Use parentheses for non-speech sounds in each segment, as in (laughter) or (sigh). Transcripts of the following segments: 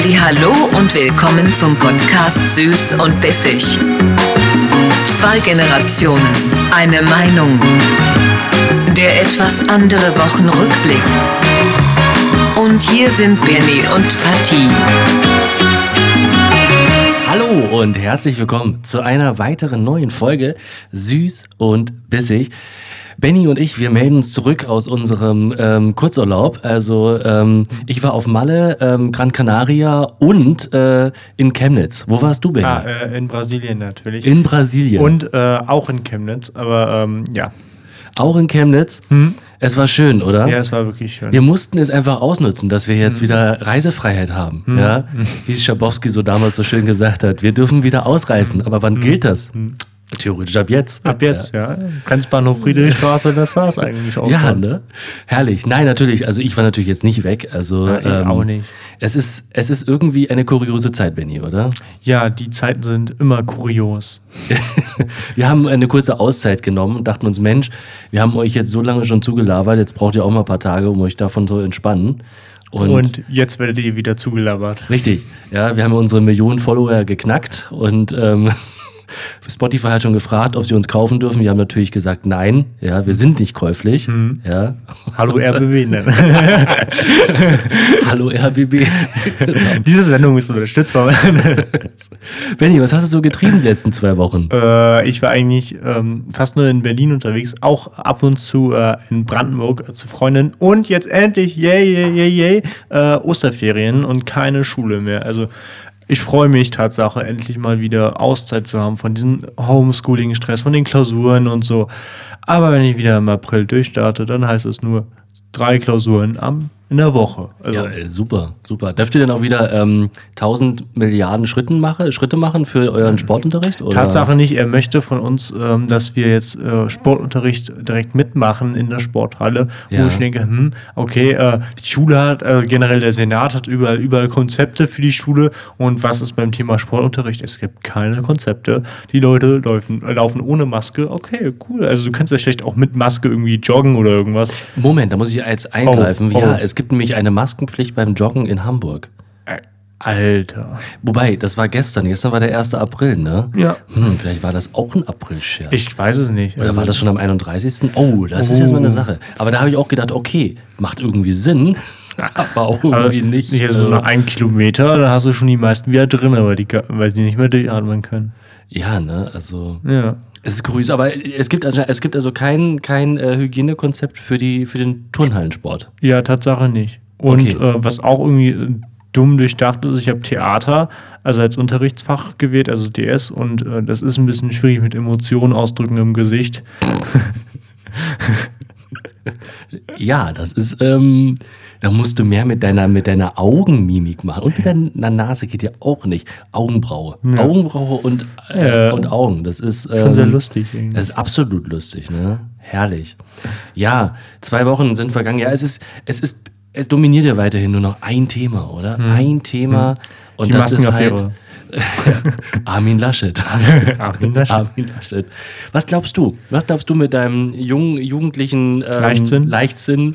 Hallo und willkommen zum Podcast Süß und Bissig. Zwei Generationen, eine Meinung. Der etwas andere Wochenrückblick. Und hier sind Benny und Patty. Hallo und herzlich willkommen zu einer weiteren neuen Folge Süß und Bissig. Benny und ich, wir melden uns zurück aus unserem ähm, Kurzurlaub. Also ähm, ich war auf Malle, ähm, Gran Canaria und äh, in Chemnitz. Wo warst du, Benny? Ah, äh, in Brasilien natürlich. in Brasilien. und äh, auch in Chemnitz, aber ähm, ja. auch in Chemnitz. Es war schön, oder? Ja, es war wirklich schön. Wir mussten es einfach ausnutzen, dass wir jetzt wieder Reisefreiheit haben. Ja? Wie es Schabowski so damals so schön gesagt hat. Wir dürfen wieder ausreisen. Aber wann gilt das? Theoretisch ab jetzt. Ab jetzt, ja. Grenzbahnhof Friedrichstraße, das war es eigentlich auch Ja, schon. ne? Herrlich. Nein, natürlich. Also ich war natürlich jetzt nicht weg. Also Ja, ich auch nicht. Es ist, es ist irgendwie eine kuriose Zeit, Benny, oder? Ja, die Zeiten sind immer kurios. (laughs) Wir haben eine kurze Auszeit genommen und dachten uns, Mensch, wir haben euch jetzt so lange schon zugelabert, jetzt braucht ihr auch mal ein paar Tage, um euch davon zu entspannen. Und, Und, jetzt werdet ihr wieder zugelabert. richtig, ja, wir haben unsere Millionen Follower geknackt und ähm, Spotify hat schon gefragt, ob sie uns kaufen dürfen. Wir haben natürlich gesagt, nein, ja, wir sind nicht käuflich. Mhm. Ja. Hallo RBB. (laughs) Ne? Hallo RBB. (laughs) Diese Sendung ist unterstützt von. (laughs) Benny, was hast du so getrieben die letzten zwei Wochen? äh, ich war eigentlich ähm, fast nur in Berlin unterwegs, auch ab und zu äh, in Brandenburg äh, zu Freundinnen. Und jetzt endlich, yay, yay, yay, yay, äh, Osterferien und keine Schule mehr. Also ich freue mich Tatsache, endlich mal wieder Auszeit zu haben von diesem Homeschooling-Stress, von den Klausuren und so. Aber wenn ich wieder im April durchstarte, dann heißt es nur drei Klausuren am, in der Woche. Also, Ja, äh, super, super. Dürft ihr denn auch wieder ähm, 1000 Milliarden Schritten mache, Schritte machen für euren Sportunterricht? Oder? Tatsache nicht, er möchte von uns, ähm, dass wir jetzt äh, Sportunterricht direkt mitmachen in der Sporthalle, Ja. wo ich denke, hm, okay, äh, die Schule hat, äh, generell der Senat hat überall, überall Konzepte für die Schule und was ist beim Thema Sportunterricht? Es gibt keine Konzepte. Die Leute laufen, äh, laufen ohne Maske, okay, cool. Also du kannst ja schlecht auch mit Maske irgendwie joggen oder irgendwas. Moment, da muss ich jetzt eingreifen. Oh, oh. Ja, es gibt nämlich eine Maskenpflicht beim Joggen in Hamburg. Alter. Wobei, das war gestern. Gestern war der 1. April, ne? Ja. Hm, vielleicht war das auch ein April-Scherz. Ich weiß es nicht. Oder Also- war das schon am 31.? Oh, das ist jetzt mal eine Oh. Sache. Aber da habe ich auch gedacht, okay, macht irgendwie Sinn, (laughs) aber auch Aber irgendwie nicht. Hier so äh, nach einem Kilometer, da hast du schon die meisten wieder drin, weil die, weil die nicht mehr durchatmen können. ja, ne, also Ja. Es ist grüß, aber es gibt, es gibt also kein, kein äh, Hygienekonzept für, die, für den Turnhallensport. Ja, Tatsache nicht. Und Okay. äh, was auch irgendwie äh, dumm durchdacht ist, ich habe Theater, also als Unterrichtsfach gewählt, also DS, und äh, das ist ein bisschen schwierig mit Emotionen ausdrücken im Gesicht. (laughs) Ja, das ist, ähm, da musst du mehr mit deiner, mit deiner Augenmimik machen. Und mit deiner Nase geht ja auch nicht. Augenbraue. Ja. Augenbraue und, äh, Ja. und Augen. Das ist ähm, Schon sehr lustig irgendwie. Das ist absolut lustig, ne? Herrlich. Ja, zwei Wochen sind vergangen. Ja, es ist, es ist, es dominiert ja weiterhin nur noch ein Thema, oder? Ein Thema. Und Hm. Die das ist halt. Armin Laschet. (laughs) Armin Laschet. Armin Laschet. Was glaubst du? Was glaubst du mit deinem jungen, jugendlichen ähm, Leichtsinn? Leichtsinn?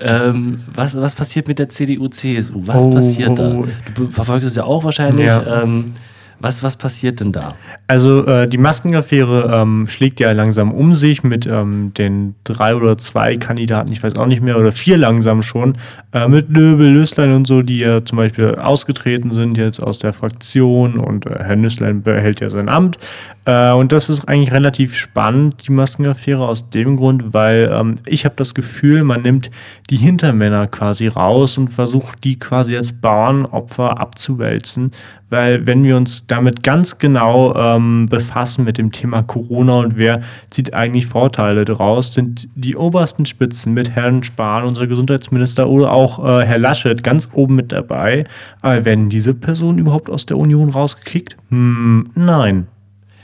Ähm, was, was passiert mit der CDU, CSU? Was Oh, passiert da? oh. Du verfolgst es ja auch wahrscheinlich. Ja. Ähm, was, was passiert denn da? Also äh, die Maskenaffäre ähm, schlägt ja langsam um sich mit ähm, den drei oder zwei Kandidaten, ich weiß auch nicht mehr, oder vier langsam schon, äh, mit Löbel, Nüsslein und so, die ja zum Beispiel ausgetreten sind jetzt aus der Fraktion und äh, Herr Nüsslein behält ja sein Amt. Äh, und das ist eigentlich relativ spannend, die Maskenaffäre, aus dem Grund, weil ähm, ich habe das Gefühl, man nimmt die Hintermänner quasi raus und versucht, die quasi als Bauernopfer abzuwälzen. Weil wenn wir uns damit ganz genau ähm, befassen mit dem Thema Corona und wer zieht eigentlich Vorteile daraus, sind die obersten Spitzen mit Herrn Spahn, unser Gesundheitsminister, oder auch äh, Herr Laschet ganz oben mit dabei. Aber werden diese Personen überhaupt aus der Union rausgekickt? Hm, nein.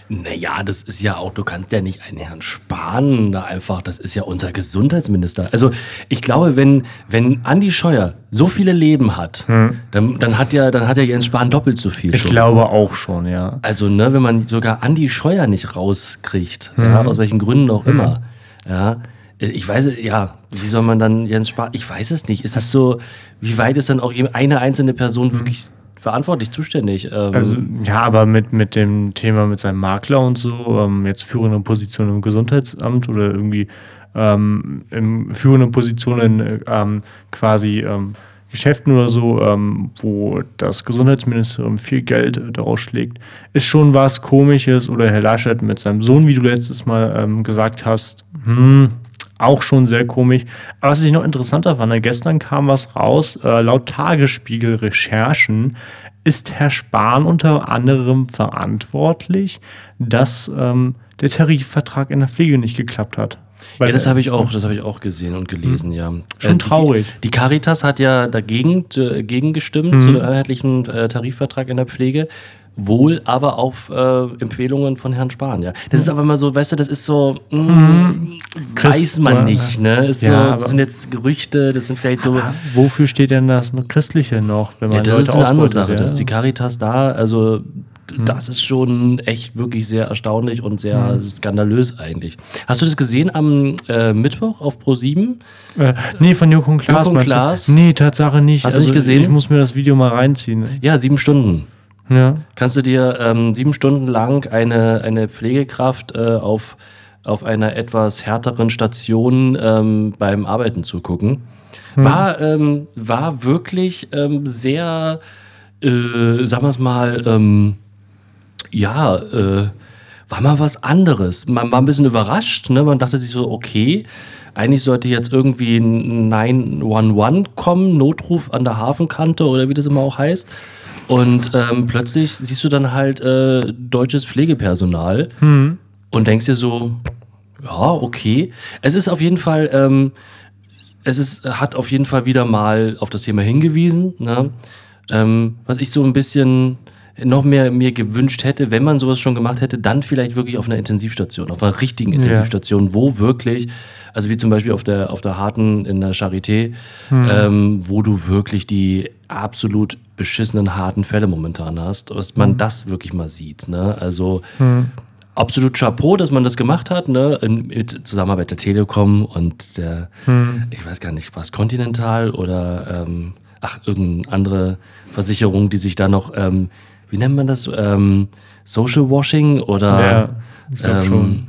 Naja, das ist ja auch, du kannst ja nicht einen Herrn Spahn da einfach, das ist ja unser Gesundheitsminister. Also ich glaube, wenn, wenn Andi Scheuer so viele Leben hat, dann, dann hat ja, dann hat ja Jens Spahn doppelt so viel Ich schon. glaube auch schon, ja. Also, ne, wenn man sogar Andi Scheuer nicht rauskriegt, ja, aus welchen Gründen auch immer, ja, ich weiß, ja, wie soll man dann Jens Spahn, ich weiß es nicht. Ist es so, wie weit ist dann auch eben eine einzelne Person wirklich verantwortlich, zuständig. Ähm, Also, ja, aber mit, mit dem Thema mit seinem Makler und so, ähm, jetzt führende Position im Gesundheitsamt oder irgendwie ähm, in führende Positionen ähm, quasi ähm, Geschäften oder so, ähm, wo das Gesundheitsministerium viel Geld äh, daraus schlägt, ist schon was Komisches. Oder Herr Laschet mit seinem Sohn, wie du letztes Mal ähm, gesagt hast, hm, auch schon sehr komisch. Aber was ich noch interessanter fand, gestern kam was raus, äh, laut Tagesspiegel-Recherchen ist Herr Spahn unter anderem verantwortlich, dass ähm, der Tarifvertrag in der Pflege nicht geklappt hat. Weil ja, das habe ich auch, das habe ich auch gesehen und gelesen, ja. Schon Äh, die- traurig. Die Caritas hat ja dagegen äh, gegen gestimmt zu dem einheitlichen äh, Tarifvertrag in der Pflege. Wohl aber auf äh, Empfehlungen von Herrn Spahn, ja. Das ist aber immer so, weißt du, das ist so, mh, weiß Christ- man nicht, ne? Ist Ja, so, das sind jetzt Gerüchte, das sind vielleicht so. Wofür steht denn das Christliche noch, wenn man Ja, das Leute ist eine andere Sache, ja? dass die Caritas da, also das ist schon echt wirklich sehr erstaunlich und sehr skandalös eigentlich. Hast du das gesehen am äh, Mittwoch auf Pro7? Äh, nee, von und Klaas. Du? Klaas? Nee, Tatsache nicht. Also, Hast du nicht gesehen? Ich muss mir das Video mal reinziehen. Ja, sieben Stunden. Ja. Kannst du dir ähm, sieben Stunden lang eine, eine Pflegekraft äh, auf, auf einer etwas härteren Station ähm, beim Arbeiten zugucken? War, ähm, war wirklich ähm, sehr, äh, sagen wir es mal, ähm, ja, äh, war mal was anderes. Man war ein bisschen überrascht, ne? Man dachte sich so, okay, eigentlich sollte jetzt irgendwie ein 911 kommen, Notruf an der Hafenkante oder wie das immer auch heißt. Und ähm, plötzlich siehst du dann halt äh, deutsches Pflegepersonal und denkst dir so, ja, okay. Es ist auf jeden Fall, ähm, es ist, hat auf jeden Fall wieder mal auf das Thema hingewiesen. Ne? Ähm, was ich so ein bisschen noch mehr mir gewünscht hätte, wenn man sowas schon gemacht hätte, dann vielleicht wirklich auf einer Intensivstation, auf einer richtigen Intensivstation, wo wirklich, also wie zum Beispiel auf der, auf der harten in der Charité, ähm, wo du wirklich die absolut beschissenen harten Fälle momentan hast, dass man das wirklich mal sieht. Ne? Also absolut Chapeau, dass man das gemacht hat, ne? In, mit Zusammenarbeit der Telekom und der, ich weiß gar nicht, was Continental oder ähm, ach, irgendeine andere Versicherung, die sich da noch, ähm, wie nennt man das? Ähm, Social Washing oder Ja, ich glaub schon.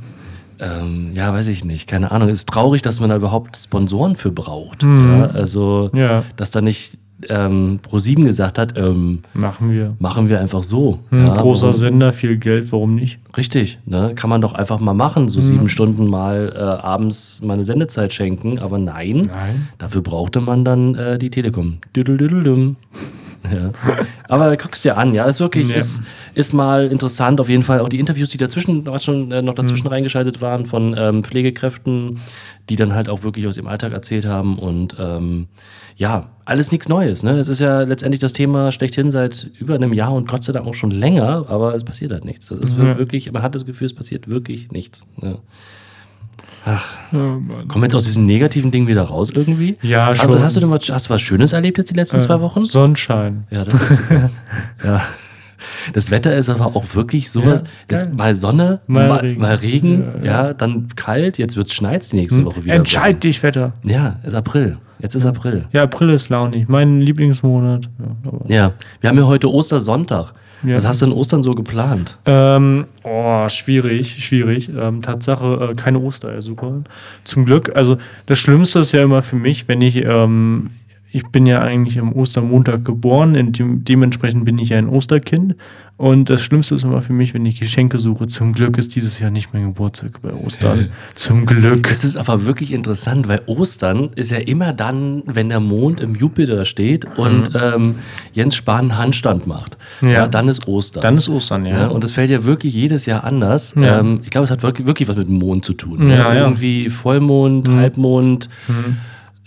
Ähm, ja, weiß ich nicht, keine Ahnung. Es ist traurig, dass man da überhaupt Sponsoren für braucht. Ja? Also, Mhm. Ja. dass da nicht ähm, Pro7 gesagt hat, ähm, Machen wir. machen wir einfach so. Ein Ja, großer warum- Sender, viel Geld, warum nicht? Richtig, ne? kann man doch einfach mal machen, so sieben Stunden mal äh, abends meine Sendezeit schenken, aber nein, Nein. dafür brauchte man dann äh, die Telekom. Düdelüdeldüm. Ja. Aber guckst dir an, ja, ist wirklich, Ja. ist, ist mal interessant, auf jeden Fall auch die Interviews, die dazwischen, schon äh, noch dazwischen reingeschaltet waren von ähm, Pflegekräften, die dann halt auch wirklich aus ihrem Alltag erzählt haben und ähm, ja, alles nichts Neues, ne? Es ist ja letztendlich das Thema schlechthin seit über einem Jahr und Gott sei Dank auch schon länger, aber es passiert halt nichts. Das ist Ja. wirklich, man hat das Gefühl, es passiert wirklich nichts. Ja. Ja. Kommen jetzt aus diesem negativen Ding wieder raus irgendwie? Ja, Aber schon. was hast du denn mal, hast du was Schönes erlebt jetzt die letzten zwei Wochen? Sonnenschein. Ja, das ist super. (laughs) ja. Das Wetter ist aber auch wirklich so, Ja, das, mal Sonne, Mal mal, Regen. mal Regen, Ja, ja, dann kalt, jetzt wird's schneit die nächste Woche wieder. Entscheid dich, Wetter. Ja, ist April. Jetzt ist April. Ja, April ist launig. Mein Lieblingsmonat. Ja, aber Ja, wir haben ja heute Ostersonntag. Ja. Was hast du denn Ostern so geplant? Ähm, oh, schwierig, schwierig. Ähm, Tatsache, äh, keine Ostereier, super. Zum Glück, also das Schlimmste ist ja immer für mich, wenn ich, ähm, ich bin ja eigentlich am Ostermontag geboren, dem, dementsprechend bin ich ja ein Osterkind. Und das Schlimmste ist immer für mich, wenn ich Geschenke suche. Zum Glück ist dieses Jahr nicht mein Geburtstag bei Ostern. Zum Glück. Es ist aber wirklich interessant, weil Ostern ist ja immer dann, wenn der Mond im Jupiter steht und ähm, Jens Spahn einen Handstand macht. Ja. Mhm. Ja. dann ist Ostern. Dann ist Ostern, ja. Ja, und das fällt ja wirklich jedes Jahr anders. Ja. Ähm, ich glaube, es hat wirklich, wirklich was mit dem Mond zu tun. Ja, ja. Irgendwie Vollmond, Halbmond,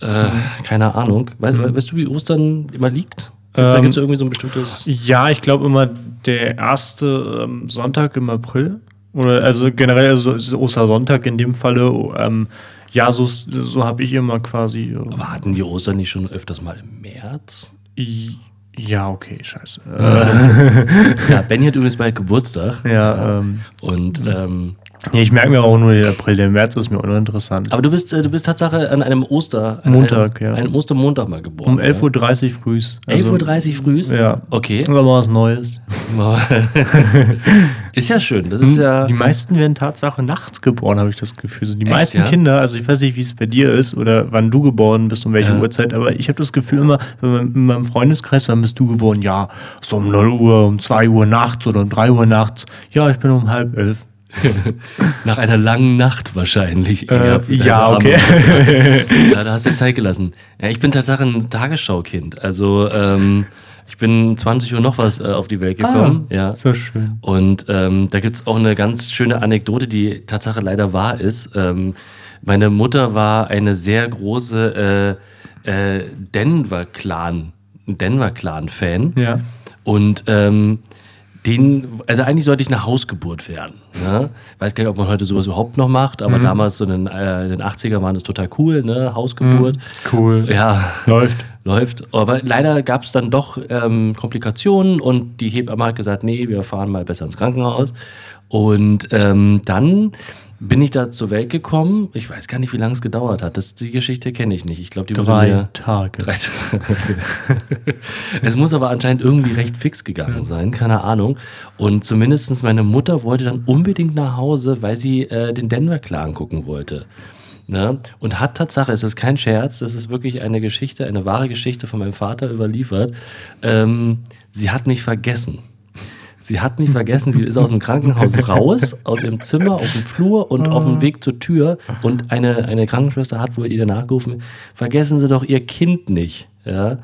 äh, keine Ahnung. We Weißt du, wie Ostern immer liegt? da Ähm, gibt es irgendwie so ein bestimmtes. Ja, ich glaube immer der erste ähm, Sonntag im April. Oder also generell also Ostersonntag in dem Falle. Ähm, ja, so, so habe ich immer quasi. Äh, Aber hatten wir Ostern nicht schon öfters mal im März? Ja, okay, scheiße. (laughs) Ja, Benny hat übrigens bald Geburtstag. ja, ähm, Und ähm, nee, ich merke mir auch nur den April, der März ist mir uninteressant. aber du bist, äh, du bist Tatsache an einem Oster, an Montag, einem, ja. einem Ostermontag mal geboren. Um 11.30 Uhr frühs. 11.30 Uhr frühs? Ja. Okay. Oder mal was Neues. (laughs) ist ja schön. Das ist ja. Die meisten werden Tatsache nachts geboren, habe ich das Gefühl. So die Echt, meisten ja? Kinder, also ich weiß nicht, wie es bei dir ist oder wann du geboren bist und welche Ja. Uhrzeit, aber ich habe das Gefühl immer, wenn man in meinem Freundeskreis, wann bist du geboren? Ja, so um 0 Uhr, um 2 Uhr nachts oder um 3 Uhr nachts. Ja, ich bin um halb elf. (laughs) Nach einer langen Nacht wahrscheinlich. Äh, ja, okay. (laughs) Ja, da hast du Zeit gelassen. Ja, ich bin tatsächlich ein Tagesschaukind. Also ähm, ich bin 20 Uhr noch was äh, auf die Welt gekommen. ja. So schön. Und ähm, da gibt's auch eine ganz schöne Anekdote, die Tatsache leider wahr ist. Ähm, meine Mutter war eine sehr große äh, äh, Denver-Clan, Denver-Clan-Fan. Ja. Und ähm, den, also eigentlich sollte ich eine Hausgeburt werden. Ne? Weiß gar nicht, ob man heute sowas überhaupt noch macht, aber damals so in den, äh, in den 80er waren das total cool, ne? Hausgeburt. Cool. Ja, Läuft. läuft. Aber leider gab es dann doch ähm, Komplikationen und die Hebamme hat gesagt, nee, wir fahren mal besser ins Krankenhaus. Und ähm, dann bin ich da zur Welt gekommen. Ich weiß gar nicht, wie lange es gedauert hat. Das, die Geschichte kenne ich nicht. Ich glaube, die wurde Drei mir Tage. Drei (laughs) es muss aber anscheinend irgendwie recht fix gegangen sein, keine Ahnung. Und zumindest meine Mutter wollte dann unbedingt nach Hause, weil sie äh, den Denver Clan gucken wollte. Ne? Und hat Tatsache, es ist kein Scherz, es ist wirklich eine Geschichte, eine wahre Geschichte von meinem Vater überliefert. Ähm, sie hat mich vergessen. Sie hat mich vergessen, sie ist aus dem Krankenhaus (laughs) raus, aus ihrem Zimmer, auf dem Flur und auf dem Weg zur Tür. Und eine, eine Krankenschwester hat wohl ihr nachgerufen, vergessen Sie doch Ihr Kind nicht. Ja?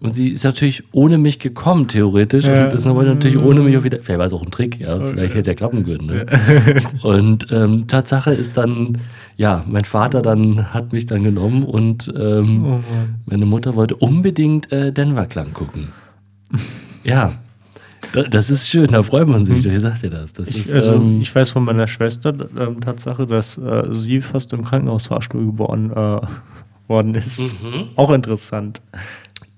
Und sie ist natürlich ohne mich gekommen, theoretisch. Ja. Und ist natürlich ohne mich auch wieder. Vielleicht war es auch ein Trick, ja. Vielleicht hätte er klappen können. Ne? (laughs) Und ähm, Tatsache ist dann, ja, mein Vater dann hat mich dann genommen und ähm, Oh meine Mutter wollte unbedingt äh, Denver Klang gucken. Ja. Da- Das ist schön, da freut man sich. Ich sag dir das. das ist, Ich, also, ähm, ich weiß von meiner Schwester ähm, Tatsache, dass äh, sie fast im Krankenhausfahrstuhl geboren äh, (laughs) worden ist. Auch interessant.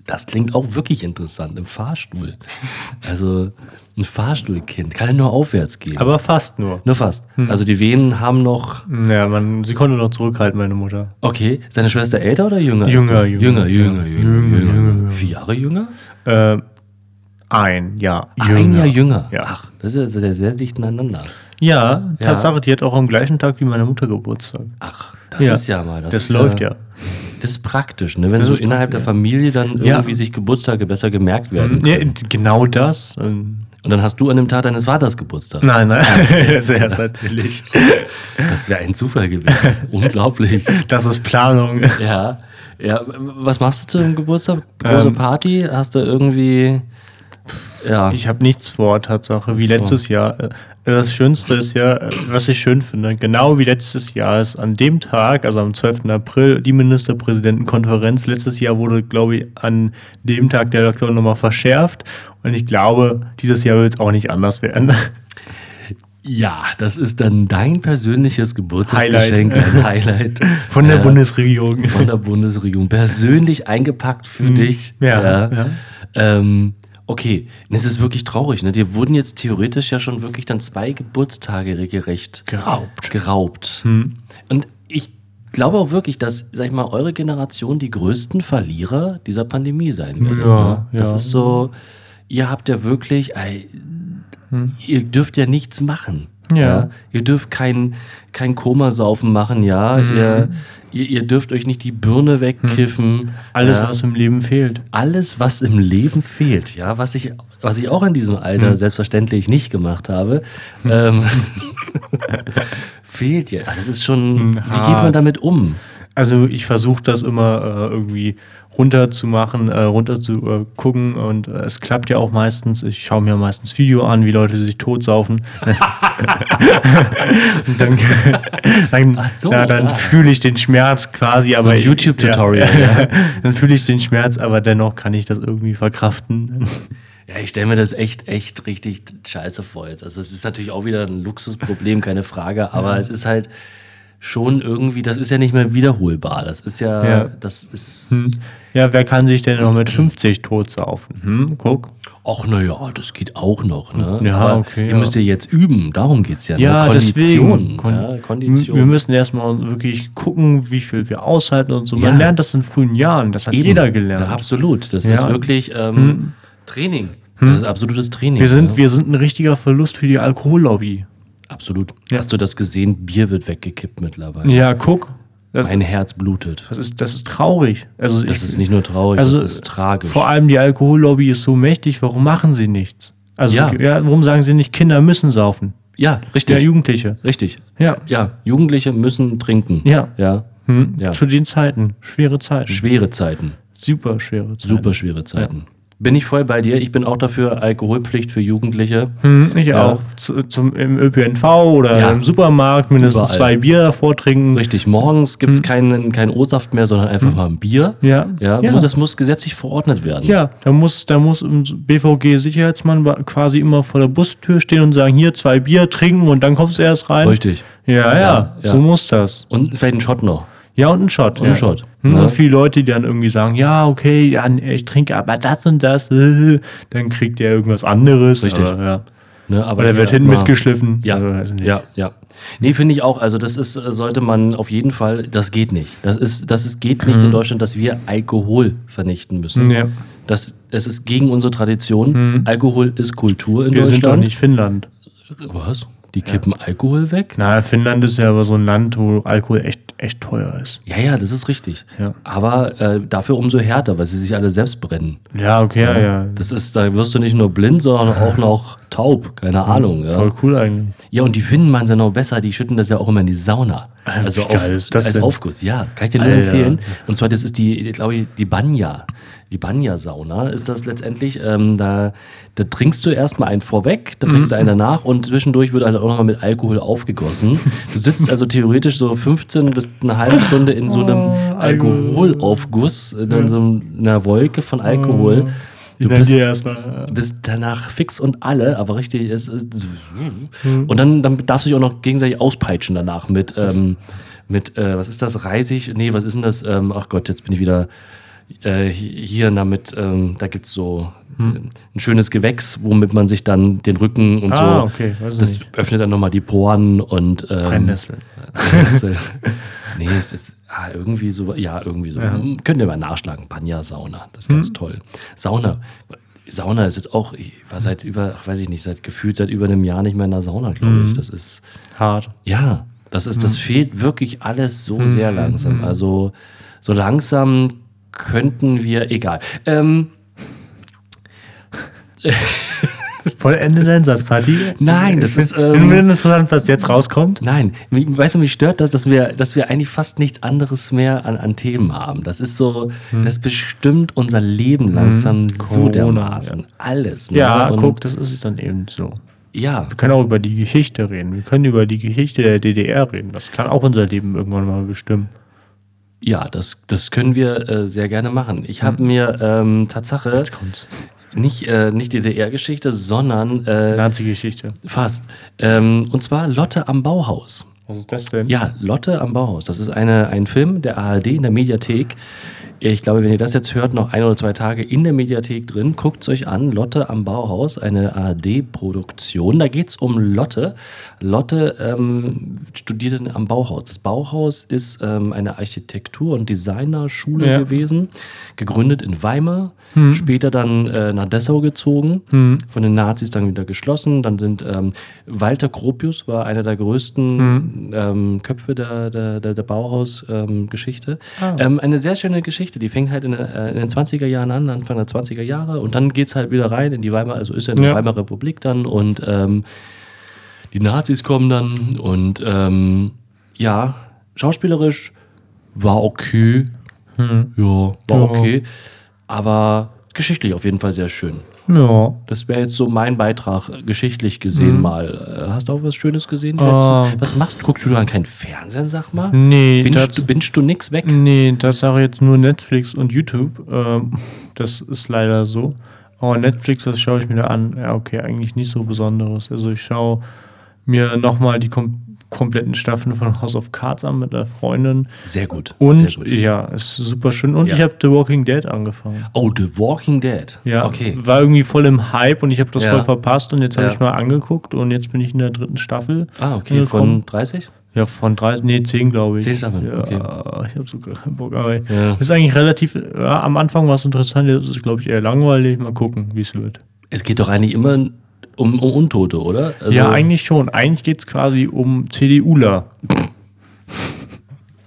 das klingt auch wirklich interessant im Fahrstuhl. Also ein Fahrstuhlkind kann ja nur aufwärts gehen. Aber fast nur. nur fast. Also die Venen haben noch. Ja, man, sie konnte noch zurückhalten, meine Mutter. Okay, ist deine Schwester älter oder jünger? als Jünger, du? jünger, jünger, jünger, jünger, jünger. Vier Jahre jünger? Äh, ein Jahr. Ein Jahr jünger. Ja. Ach, das ist also der sehr dicht aneinander. Ja, Tatsache, die hat auch am gleichen Tag wie meine Mutter Geburtstag. Ach, das ist ja mal. Das, Das, läuft ja. Das ist praktisch, ne? wenn Das so innerhalb der Familie dann Ja. irgendwie sich Geburtstage besser gemerkt werden. ja. Genau das. ähm, Und dann hast du an dem Tag deines Vaters Geburtstag. Nein, nein, (laughs) sehr natürlich. Das wäre ein Zufall gewesen. (laughs) Unglaublich. Das ist Planung. Ja. ja. Was machst du zu dem Geburtstag? Große Ähm. Party? Hast du irgendwie. Ja. Ich habe nichts vor, Tatsache, wie letztes Jahr. Äh, Das Schönste ist ja, äh, was ich schön finde, genau wie letztes Jahr ist an dem Tag, also am 12. April, die Ministerpräsidentenkonferenz. Letztes Jahr wurde, glaube ich, an dem Tag der Lockdown nochmal verschärft. Und ich glaube, dieses Jahr wird es auch nicht anders werden. ja, das ist dann dein persönliches Geburtstagsgeschenk, Highlight. dein Highlight. (laughs) Von der Äh, Bundesregierung. Von der Bundesregierung. Persönlich eingepackt für dich. Mhm. Ja, ja. Ähm, okay, es ist wirklich traurig. Ne? Dir wurden jetzt theoretisch ja schon wirklich dann zwei Geburtstage regelrecht Geraubt. geraubt. Hm. Und ich glaube auch wirklich, dass, sag ich mal, eure Generation die größten Verlierer dieser Pandemie sein wird. Ja, ne? Das ja. ist so, ihr habt ja wirklich, ey, ihr dürft ja nichts machen. Hm. Ja. Ihr dürft kein, kein Komasaufen machen, ja. Mhm. Ihr, ihr, ihr dürft euch nicht die Birne wegkiffen. Alles, ja? was im Leben fehlt. alles, was im Leben fehlt, ja, was ich, was ich auch in diesem Alter Hm. selbstverständlich nicht gemacht habe, ähm, (laughs) fehlt ja. Das ist schon, wie geht man damit um? Also ich versuche das immer äh, irgendwie runter zu machen, äh, runter zu äh, gucken und äh, es klappt ja auch meistens. Ich schaue mir meistens Video an, wie Leute sich totsaufen. (laughs) Dann dann, so, ja, dann ah. fühle ich den Schmerz quasi, So aber YouTube-Tutorial, Ja, ja. (laughs) dann fühle ich den Schmerz, aber dennoch kann ich das irgendwie verkraften. Ja, ich stelle mir das echt, echt richtig scheiße vor jetzt. Also es ist natürlich auch wieder ein Luxusproblem, keine Frage, aber es ist halt schon irgendwie, das ist ja nicht mehr wiederholbar. Das ist ja, Ja. das ist, Hm. Ja, wer kann sich denn noch mit 50 totsaufen? Hm, guck. ach naja, das geht auch noch. Ne? Ja, Aber okay, ihr ja. müsst ja jetzt üben, darum geht's ja. Ja, ne? Kondition. Kon ja, Kondition. Wir müssen erstmal wirklich gucken, wie viel wir aushalten und so. Man lernt das in frühen Jahren. Das hat Eben. jeder gelernt. Ja, absolut. Das. Hm. ist wirklich ähm, Training. Das ist absolutes Training. wir, sind, wir sind ein richtiger Verlust für die Alkohollobby. Absolut. Ja. Hast du das gesehen? Bier wird weggekippt mittlerweile. Ja, guck. Das, Mein Herz blutet. das, ist, das ist traurig. Also Das ich, ist nicht nur traurig, also das ist tragisch. Vor allem die Alkohollobby ist so mächtig. Warum machen sie nichts? Also, Ja. ja. warum sagen sie nicht, Kinder müssen saufen? ja, richtig. Ja, Jugendliche. richtig. Ja. Ja, Jugendliche müssen trinken. Ja. Ja. Hm? Ja. Zu den Zeiten. Schwere Zeiten. Schwere Zeiten. Super schwere Zeiten. Super schwere Zeiten. Bin ich voll bei dir. Ich bin auch dafür Alkoholpflicht für Jugendliche. Hm, ich Ja. auch. Zu, zum, Im ÖPNV oder Ja. im Supermarkt mindestens Überall. zwei Bier davor trinken. Richtig, morgens gibt's keinen, keinen O-Saft mehr, sondern einfach mal ein Bier. Hm. Ja. Ja, Ja. Muss, das muss gesetzlich verordnet werden. Ja, da muss, da muss ein BVG-Sicherheitsmann quasi immer vor der Bustür stehen und sagen, hier zwei Bier trinken und dann kommst du erst rein. Richtig. Ja, ja, Ja, so muss das. Und vielleicht ein Shot noch. Ja, und ein Shot. Und ja. ein Shot, Hm, ne? Und viele Leute, die dann irgendwie sagen, ja, okay, ja, ich trinke aber das und das, äh, dann kriegt der irgendwas anderes. Richtig. Aber, ja. Ne, aber Oder wird hinten mitgeschliffen. Ja, Also, ja, ja. Nee, finde ich auch. Also das ist, sollte man auf jeden Fall, das geht nicht. Das ist, das ist, geht nicht in Deutschland, dass wir Alkohol vernichten müssen. Mhm. Ja. Das, es ist gegen unsere Tradition. Alkohol ist Kultur in Mhm. Wir sind doch Deutschland. nicht Finnland. Was? Die kippen Alkohol weg? Na, Finnland ist ja aber so ein Land, wo Alkohol echt, echt teuer ist. Ja, ja, das ist richtig. Ja. Aber äh, dafür umso härter, weil sie sich alle selbst brennen. Ja, okay, ja, ja. Das ist, da wirst du nicht nur blind, sondern auch noch taub. Keine Ahnung. Ja. Voll cool eigentlich. Ja, und die Finnen machen es ja noch besser, die schütten das ja auch immer in die Sauna. Also wie geil ist das als denn? Aufguss, ja. Kann ich dir nur Alter. empfehlen. Und zwar, das ist die, glaube ich, die Banya. Die Banya-Sauna ist das letztendlich. Ähm, da, da trinkst du erstmal einen vorweg, dann trinkst du einen danach und zwischendurch wird halt auch nochmal mit Alkohol aufgegossen. Du sitzt also theoretisch so 15 bis eine halbe Stunde in so einem Alkoholaufguss, in so einer Wolke von Alkohol. Du dann bist, bist danach fix und alle, aber richtig es ist. Und dann, dann darfst du dich auch noch gegenseitig auspeitschen danach mit, ähm, mit äh, was ist das, Reisig? Nee, was ist denn das? Ähm, ach Gott, jetzt bin ich wieder äh, hier damit, ähm, da gibt es so äh, ein schönes Gewächs, womit man sich dann den Rücken und Ah, so. okay, das nicht. öffnet dann nochmal die Poren und ähm, Brennnessel. (laughs) Nee, das ist ah, irgendwie so, ja, irgendwie so. Könnt ihr mal nachschlagen. Banya-Sauna, das ist ganz Hm. toll. Sauna. Sauna ist jetzt auch, ich war seit über, ach, weiß ich nicht, seit gefühlt seit über einem Jahr nicht mehr in der Sauna, glaube Hm. ich. Das ist, Hart. ja, das ist, Hm. das fehlt wirklich alles so sehr langsam. Also, so langsam könnten wir, egal. Ähm, Vollende deinen Satz, Party. Nein, das ist, Ähm, bin interessant, was jetzt rauskommt. Nein, weißt du, mich stört das, dass wir, dass wir eigentlich fast nichts anderes mehr an, an Themen haben. Das ist so, das bestimmt unser Leben langsam so Hm. Corona, dermaßen. Alles. Ne? Ja, Und- guck, das ist es dann eben so. Ja, Wir können auch über die Geschichte reden. Wir können über die Geschichte der DDR reden. Das kann auch unser Leben irgendwann mal bestimmen. Ja, das, das können wir äh, sehr gerne machen. Ich habe mir ähm, Tatsache nicht, äh, nicht DDR-Geschichte, sondern äh, Nazi-Geschichte. fast. Ähm, und zwar Lotte am Bauhaus. Was ist das denn? Ja, Lotte am Bauhaus. Das ist eine, ein Film der ARD in der Mediathek. Ich glaube, wenn ihr das jetzt hört, noch ein oder zwei Tage in der Mediathek drin, guckt es euch an. Lotte am Bauhaus, eine ARD-Produktion. Da geht es um Lotte. Lotte ähm, studierte am Bauhaus. Das Bauhaus ist ähm, eine Architektur- und Designerschule Ja. gewesen, gegründet in Weimar, später dann äh, nach Dessau gezogen, von den Nazis dann wieder geschlossen. Dann sind ähm, Walter Gropius war einer der größten ähm, Köpfe der, der, der, Bauhaus-Geschichte. Ähm, eine sehr schöne Geschichte, die fängt halt in, äh, in den 20er Jahren an, Anfang der 20er Jahre und dann geht es halt wieder rein in die Weimar, also ist ja in der Ja. Weimarer Republik dann und ähm, die Nazis kommen dann und ähm, ja, schauspielerisch war okay. Ja, war Ja. okay. Aber geschichtlich auf jeden Fall sehr schön. Ja. Das wäre jetzt so mein Beitrag, äh, geschichtlich gesehen mal. Äh, Hast du auch was Schönes gesehen letztens? Was machst du? Guckst du dann kein Fernsehen, sag mal? Nee, Bingst das- du, du nix weg? Nee, das sage jetzt nur Netflix und YouTube. Ähm, (laughs) das ist leider so. Aber Netflix, was schaue ich mir da an? Ja, okay, eigentlich nicht so Besonderes. Also ich schaue mir nochmal die kom kompletten Staffeln von House of Cards an mit der Freundin. Sehr gut. Und sehr gut. ja, ist super schön. Und Ja. ich habe The Walking Dead angefangen. Oh, The Walking Dead. Ja, Okay. war irgendwie voll im Hype und ich habe das Ja. voll verpasst und jetzt habe Ja. ich mal angeguckt und jetzt bin ich in der dritten Staffel. Ah, okay. angekommen. Von 30? Ja, von 30, nee, 10 glaube ich. Zehn Staffeln, ja, okay. Ich habe so keinen Bock, aber ist eigentlich relativ, am Anfang war es interessant, jetzt ist es glaube ich eher langweilig. Mal gucken, wie es wird. Es geht doch eigentlich immer um, um Untote, oder? Also, ja, eigentlich schon. Eigentlich geht es quasi um CDUler.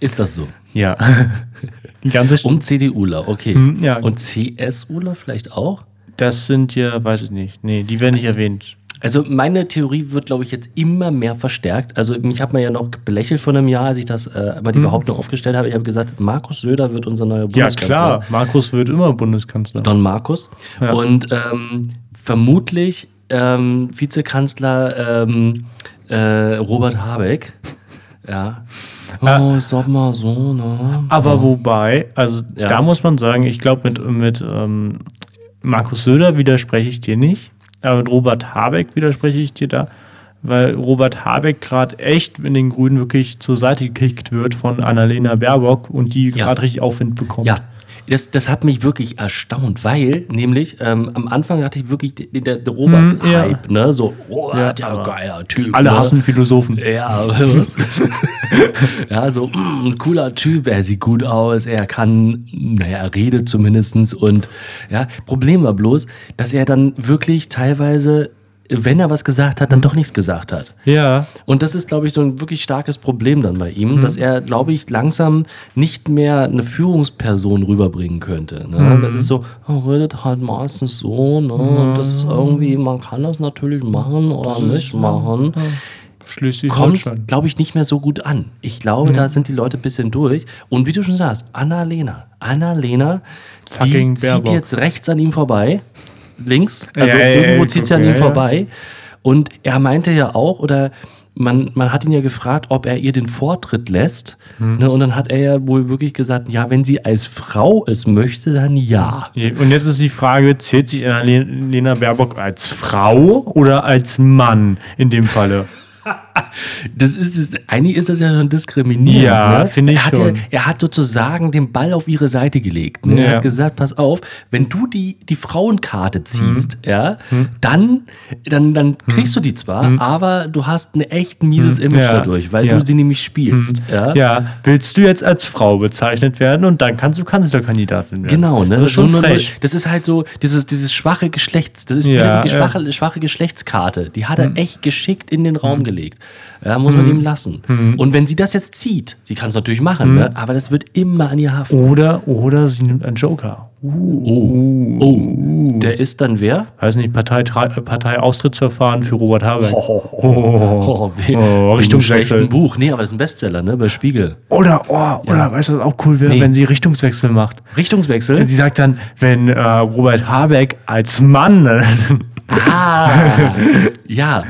Ist das so? Ja. (laughs) Die ganze Um CDUler, okay. Hm, ja. Und CSUler vielleicht auch? Das sind ja, weiß ich nicht. Nee, die werden nicht erwähnt. Also meine Theorie wird, glaube ich, jetzt immer mehr verstärkt. Also mich hat man ja noch belächelt vor einem Jahr, als ich das äh, mal die Behauptung aufgestellt habe. Ich habe gesagt, Markus Söder wird unser neuer Ja, Bundeskanzler. klar. Markus wird immer Bundeskanzler. Don Markus. Ja. Und ähm, vermutlich ähm, Vizekanzler ähm, äh, Robert Habeck. Ja. Oh, sag mal so, ne? Aber wobei, also Ja. da muss man sagen, ich glaube, mit, mit ähm, Markus Söder widerspreche ich dir nicht, aber mit Robert Habeck widerspreche ich dir da, weil Robert Habeck gerade echt in den Grünen wirklich zur Seite gekickt wird von Annalena Baerbock und die Ja. gerade richtig Aufwind bekommt. Ja, das, das hat mich wirklich erstaunt, weil nämlich ähm, am Anfang hatte ich wirklich den, der, der Robert-Hype, ne? So, Robert, ja, aber geiler Typ. Alle ne? hassen Philosophen. Ja, was? (laughs) ja, so mm, ein cooler Typ, er sieht gut aus, er kann, naja, er redet zumindestens und ja, Problem war bloß, dass er dann wirklich teilweise, wenn er was gesagt hat, dann doch nichts gesagt hat. Ja. Und das ist, glaube ich, so ein wirklich starkes Problem dann bei ihm, Mhm. dass er, glaube ich, langsam nicht mehr eine Führungsperson rüberbringen könnte. Ne? Mhm. Das ist so, er redet halt meistens so, ne? und das ist irgendwie, man kann das natürlich machen oder nicht machen. Schließlich Kommt, glaube ich, nicht mehr so gut an. Ich glaube, da sind die Leute ein bisschen durch. Und wie du schon sagst, Anna-Lena, Anna-Lena, die Fucking zieht Baerbock. jetzt rechts an ihm vorbei, links, also Ja, irgendwo ja, zieht sie an ja, ihm ja. vorbei. Und er meinte ja auch, oder man, man hat ihn ja gefragt, ob er ihr den Vortritt lässt. Hm. Ne, und dann hat er ja wohl wirklich gesagt, ja, wenn sie als Frau es möchte, dann ja. Und jetzt ist die Frage, zählt sich Annalena Baerbock als Frau oder als Mann in dem Falle? (laughs) Das ist es, eigentlich ist das ja schon diskriminierend. Ja, ne? finde ich er hat schon. Ja, er hat sozusagen den Ball auf ihre Seite gelegt. Ne? Er Ja. hat gesagt, pass auf, wenn du die, die Frauenkarte ziehst, Mhm. ja, dann, dann, dann kriegst du die zwar, aber du hast ein echt mieses Image Mhm. Ja. dadurch, weil. Mhm. du sie nämlich spielst. Ja? Willst du jetzt als Frau bezeichnet werden und dann kannst du Kanzlerkandidatin werden. Genau, ne? Das ist schon frech. Das ist halt so, dieses, dieses schwache Geschlechts, das ist wieder die schwache, schwache Geschlechtskarte. Die hat er Mhm. echt geschickt in den Raum gelegt. Ja, muss man ihm lassen. Mhm. Und wenn sie das jetzt zieht, sie kann es natürlich machen, ne? aber das wird immer an ihr haften. Oder, oder sie nimmt einen Joker. Oh, oh, der ist dann wer? Weiß nicht, Partei, Partei Austrittsverfahren für Robert Habeck. Oh, Oh, in einem Richtungswechsel. schlechten Buch. Nee, aber das ist ein Bestseller, ne? Bei Spiegel. Oder, oh, oder weißt du, was auch cool wäre, Nee. wenn sie Richtungswechsel macht. Richtungswechsel? Sie sagt dann, wenn äh, Robert Habeck als Mann Ah, (laughs) ja.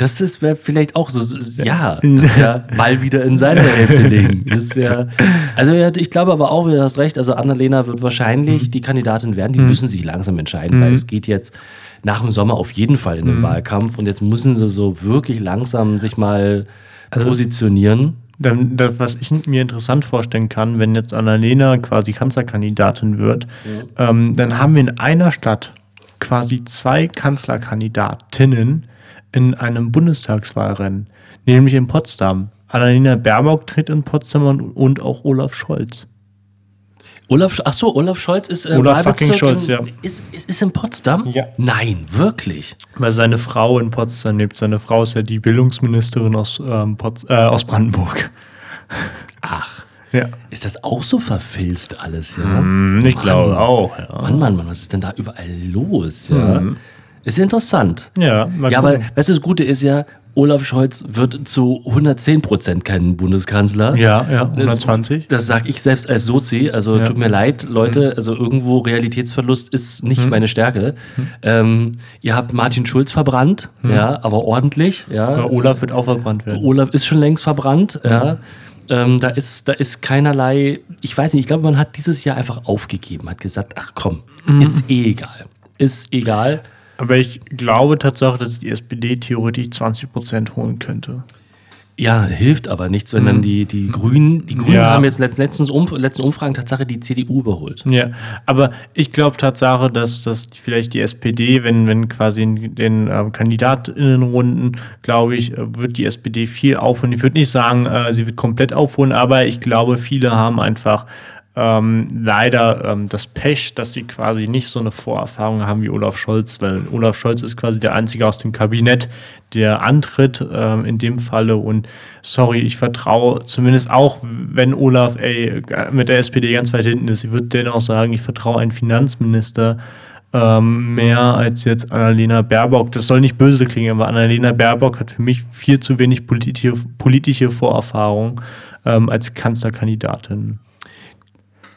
Das ist wäre vielleicht auch so, ja, das wäre Ball (laughs) wieder in seine Hälfte legen. Das wäre, also ich glaube aber auch, du hast recht, also Annalena wird wahrscheinlich die Kandidatin werden, die müssen sich langsam entscheiden, weil es geht jetzt nach dem Sommer auf jeden Fall in den Wahlkampf und jetzt müssen sie so wirklich langsam sich mal positionieren. Dann, das, was ich mir interessant vorstellen kann, wenn jetzt Annalena quasi Kanzlerkandidatin wird, ähm, dann haben wir in einer Stadt quasi zwei Kanzlerkandidatinnen in einem Bundestagswahlrennen, nämlich in Potsdam. Annalena Baerbock tritt in Potsdam und, und auch Olaf Scholz. Olaf, ach so, Olaf Scholz ist äh, Olaf fucking Scholz, in, ja. Ist, ist, ist in Potsdam? Ja. Nein, wirklich. Weil seine Frau in Potsdam lebt. Seine Frau ist ja die Bildungsministerin aus, ähm, Potz, äh, aus Brandenburg. Ach, Ja. ist das auch so verfilzt alles, ja? Ich glaube auch, ja. Mann, Mann, Mann, was ist denn da überall los? Ja? Ist interessant. Ja, Ja, aber weißt du, das Gute ist ja, Olaf Scholz wird zu 110 Prozent kein Bundeskanzler. Ja, ja, Das- 120. Das sage ich selbst als Sozi. Also Ja. tut mir leid, Leute. Also irgendwo Realitätsverlust ist nicht meine Stärke. Ähm, ihr habt Martin Schulz verbrannt, ja, aber ordentlich. Ja. Aber Olaf wird auch verbrannt werden. Olaf ist schon längst verbrannt, ja. Ähm, da, ist, da ist keinerlei, ich weiß nicht, ich glaube, man hat dieses Jahr einfach aufgegeben, hat gesagt, ach komm, ist eh egal. Ist egal. Aber ich glaube tatsächlich, dass die SPD theoretisch 20 Prozent holen könnte. Ja, hilft aber nichts, wenn dann die, die Grünen, die Grünen Ja. haben jetzt let- letztens Umf letzten Umfragen Tatsache die CDU überholt. Ja, aber ich glaube Tatsache, dass, dass vielleicht die SPD, wenn, wenn quasi in den ähm, KandidatInnenrunden, glaube ich, äh, wird die SPD viel aufholen. Ich würde nicht sagen, äh, sie wird komplett aufholen, aber ich glaube, viele haben einfach ähm, leider ähm, das Pech, dass sie quasi nicht so eine Vorerfahrung haben wie Olaf Scholz, weil Olaf Scholz ist quasi der Einzige aus dem Kabinett, der antritt ähm, in dem Falle. Und sorry, ich vertraue zumindest auch, wenn Olaf ey, mit der SPD ganz weit hinten ist, ich würde dennoch sagen, ich vertraue einen Finanzminister ähm, mehr als jetzt Annalena Baerbock. Das soll nicht böse klingen, aber Annalena Baerbock hat für mich viel zu wenig politische, politische Vorerfahrung ähm, als Kanzlerkandidatin.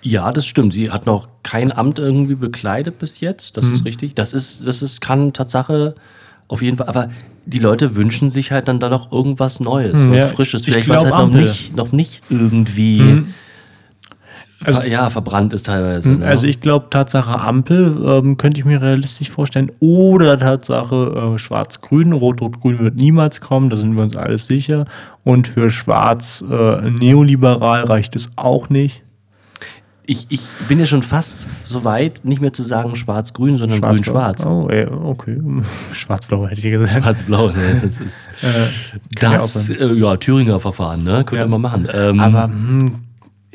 Ja, das stimmt. Sie hat noch kein Amt irgendwie bekleidet bis jetzt. Das ist richtig. Das ist, das ist, kann Tatsache auf jeden Fall. Aber die Leute wünschen sich halt dann da noch irgendwas Neues, Hm, was ja, Frisches. ich Vielleicht was glaub halt noch Ampel. nicht, noch nicht irgendwie Also- ver, ja, verbrannt ist teilweise. Ne? Also ich glaube Tatsache Ampel ähm, könnte ich mir realistisch vorstellen. Oder Tatsache äh, Schwarz-Grün. Rot-Rot-Grün wird niemals kommen, da sind wir uns alles sicher. Und für Schwarz äh, neoliberal reicht es auch nicht. Ich, ich bin ja schon fast so weit, nicht mehr zu sagen schwarz-grün, sondern grün-schwarz. Oh, ey, okay. (laughs) Schwarz-blau hätte ich gesagt. Schwarz-blau, ne? (laughs) Das ist ja auch das, sein. äh, ja, Thüringer Verfahren, ne? Könnte Ja. man machen. Ähm, Aber hm,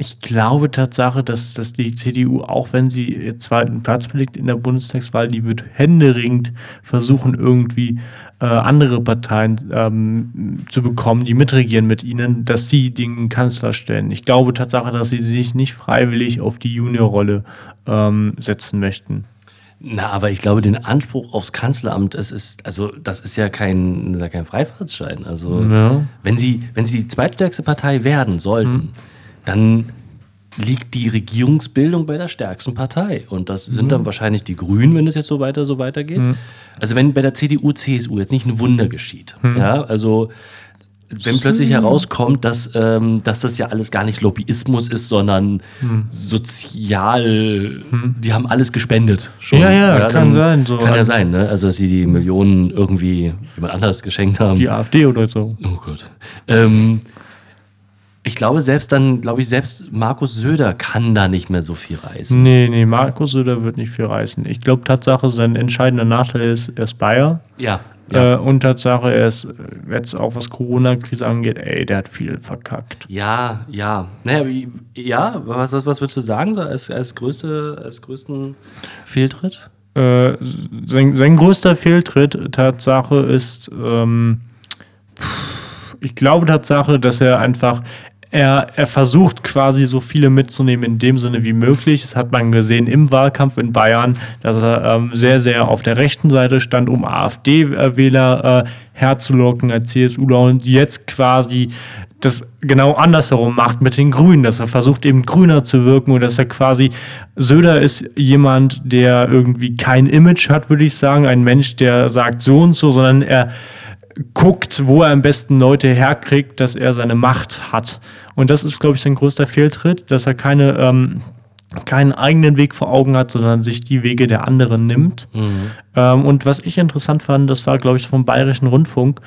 ich glaube Tatsache, dass, dass die CDU, auch wenn sie ihr zweiten Platz belegt in der Bundestagswahl, die wird händeringend versuchen, irgendwie äh, andere Parteien ähm, zu bekommen, die mitregieren mit ihnen, dass sie den Kanzler stellen. Ich glaube Tatsache, dass sie sich nicht freiwillig auf die Juniorrolle ähm, setzen möchten. Na, aber ich glaube, den Anspruch aufs Kanzleramt, es ist, also das ist ja kein, kein Freifahrtsschein. Also Ja. wenn sie, wenn sie die zweitstärkste Partei werden sollten, dann liegt die Regierungsbildung bei der stärksten Partei. Und das sind dann wahrscheinlich die Grünen, wenn es jetzt so weiter so weitergeht. Also wenn bei der CDU, CSU jetzt nicht ein Wunder geschieht, ja, also wenn plötzlich herauskommt, dass, ähm, dass das ja alles gar nicht Lobbyismus ist, sondern sozial, die haben alles gespendet. Schon. Ja, ja, kann dann sein, so. Kann ja sein, ne? Also, dass sie die Millionen irgendwie jemand anders geschenkt haben. Die AfD oder so. Oh Gott. Ähm, ich glaube, selbst dann, glaube ich, selbst Markus Söder kann da nicht mehr so viel reißen. Nee, nee, Markus Söder wird nicht viel reißen. Ich glaube Tatsache, sein entscheidender Nachteil ist, er ist Bayer. Ja. ja. Äh, und Tatsache, er ist jetzt auch was Corona-Krise angeht, ey, der hat viel verkackt. Ja, ja. Naja, ja, was, was, was würdest du sagen, so als, als, größte, als größten Fehltritt? Äh, sein, sein größter Fehltritt, Tatsache, ist, ähm, ich glaube Tatsache, dass er einfach, er, er versucht quasi so viele mitzunehmen in dem Sinne wie möglich. Das hat man gesehen im Wahlkampf in Bayern, dass er ähm, sehr, sehr auf der rechten Seite stand, um AfD-Wähler äh, herzulocken. Als CSUler und jetzt quasi das genau andersherum macht mit den Grünen, dass er versucht eben grüner zu wirken und dass er quasi, Söder ist jemand, der irgendwie kein Image hat, würde ich sagen, ein Mensch, der sagt so und so, sondern er guckt, wo er am besten Leute herkriegt, dass er seine Macht hat. Und das ist, glaube ich, sein größter Fehltritt, dass er keine, ähm, keinen eigenen Weg vor Augen hat, sondern sich die Wege der anderen nimmt. Ähm, und was ich interessant fand, das war, glaube ich, vom Bayerischen Rundfunk.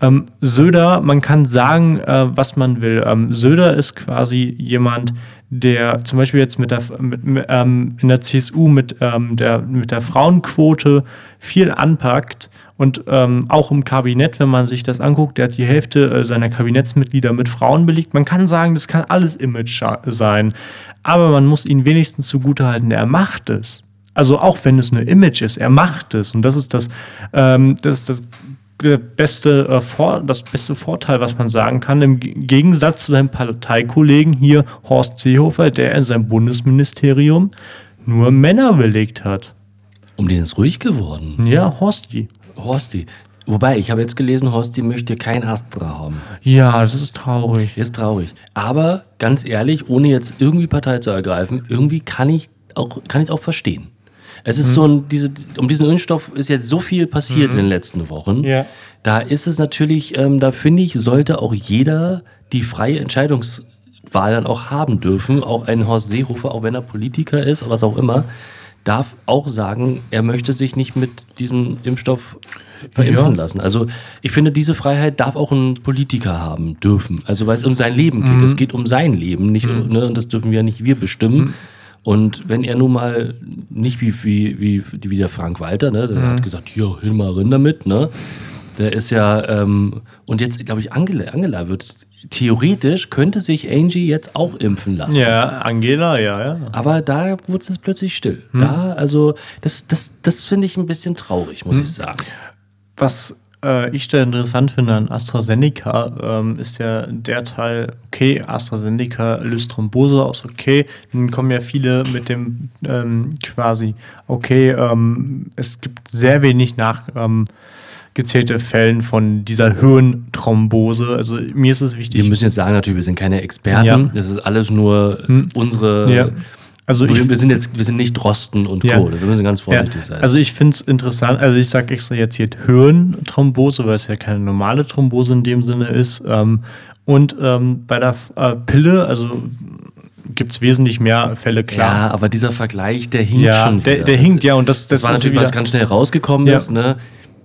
Ähm, Söder, man kann sagen, äh, was man will. Ähm, Söder ist quasi jemand, der zum Beispiel jetzt mit der, mit, mit, ähm, in der CSU mit, ähm, der, mit der Frauenquote viel anpackt. Und ähm, auch im Kabinett, wenn man sich das anguckt, der hat die Hälfte äh, seiner Kabinettsmitglieder mit Frauen belegt. Man kann sagen, das kann alles Image sein. Aber man muss ihn wenigstens zugutehalten, er macht es. Also auch wenn es nur Image ist, er macht es. Und das ist das, ähm, das, ist das beste, äh, Vor das beste Vorteil, was man sagen kann, im Gegensatz zu seinem Parteikollegen hier, Horst Seehofer, der in seinem Bundesministerium nur Männer belegt hat. Um den ist ruhig geworden. Ja, Horsti. Horsti. Wobei, ich habe jetzt gelesen, Horsti möchte kein Astra haben. Ja, das ist traurig. Ist traurig. Aber ganz ehrlich, ohne jetzt irgendwie Partei zu ergreifen, irgendwie kann ich auch, kann ich es auch verstehen. Es ist so ein, diese, um diesen Impfstoff ist jetzt so viel passiert in den letzten Wochen. Ja. Da ist es natürlich, ähm, da finde ich, sollte auch jeder die freie Entscheidungswahl dann auch haben dürfen. Auch ein Horst Seehofer, auch wenn er Politiker ist, was auch immer, darf auch sagen, er möchte sich nicht mit diesem Impfstoff verimpfen Ja. lassen. Also ich finde, diese Freiheit darf auch ein Politiker haben dürfen. Also weil es um sein Leben geht. Mhm. Es geht um sein Leben, nicht, ne, und das dürfen ja nicht wir bestimmen. Mhm. Und wenn er nun mal nicht wie, wie, wie, wie der Frank Walter, ne, der Mhm. hat gesagt, hier, hin mal rein damit, ne? Der ist ja, ähm, und jetzt, glaube ich, Angela, Angela wird, theoretisch könnte sich Angie jetzt auch impfen lassen. Ja, Angela, ja, ja. Aber da wurde es plötzlich still. Hm. Da, also, das, das, das finde ich ein bisschen traurig, Hm. muss ich sagen. Was äh, ich da interessant finde an AstraZeneca, ähm, ist ja der Teil, okay, AstraZeneca löst Thrombose aus, okay, dann kommen ja viele mit dem ähm, quasi, okay, ähm, es gibt sehr wenig nach. Ähm, gezählte Fällen von dieser Hirnthrombose. Also mir ist es wichtig. Wir müssen jetzt sagen, natürlich, wir sind keine Experten. Ja. Hm. Das ist alles nur unsere. ja. Also ich, wir, wir sind jetzt, wir sind nicht Drosten und Ja. Co. Wir müssen ganz Ja, vorsichtig sein. also ich finde es interessant, also ich sage extra jetzt hier Hirnthrombose, weil es ja keine normale Thrombose in dem Sinne ist. Ähm, und ähm, bei der äh, Pille, also gibt es wesentlich mehr Fälle, ja, klar. aber dieser Vergleich, der hinkt Ja, schon der, der hinkt, ja, und das, Das, das, war natürlich, was ganz schnell rausgekommen Ja. ist, ne?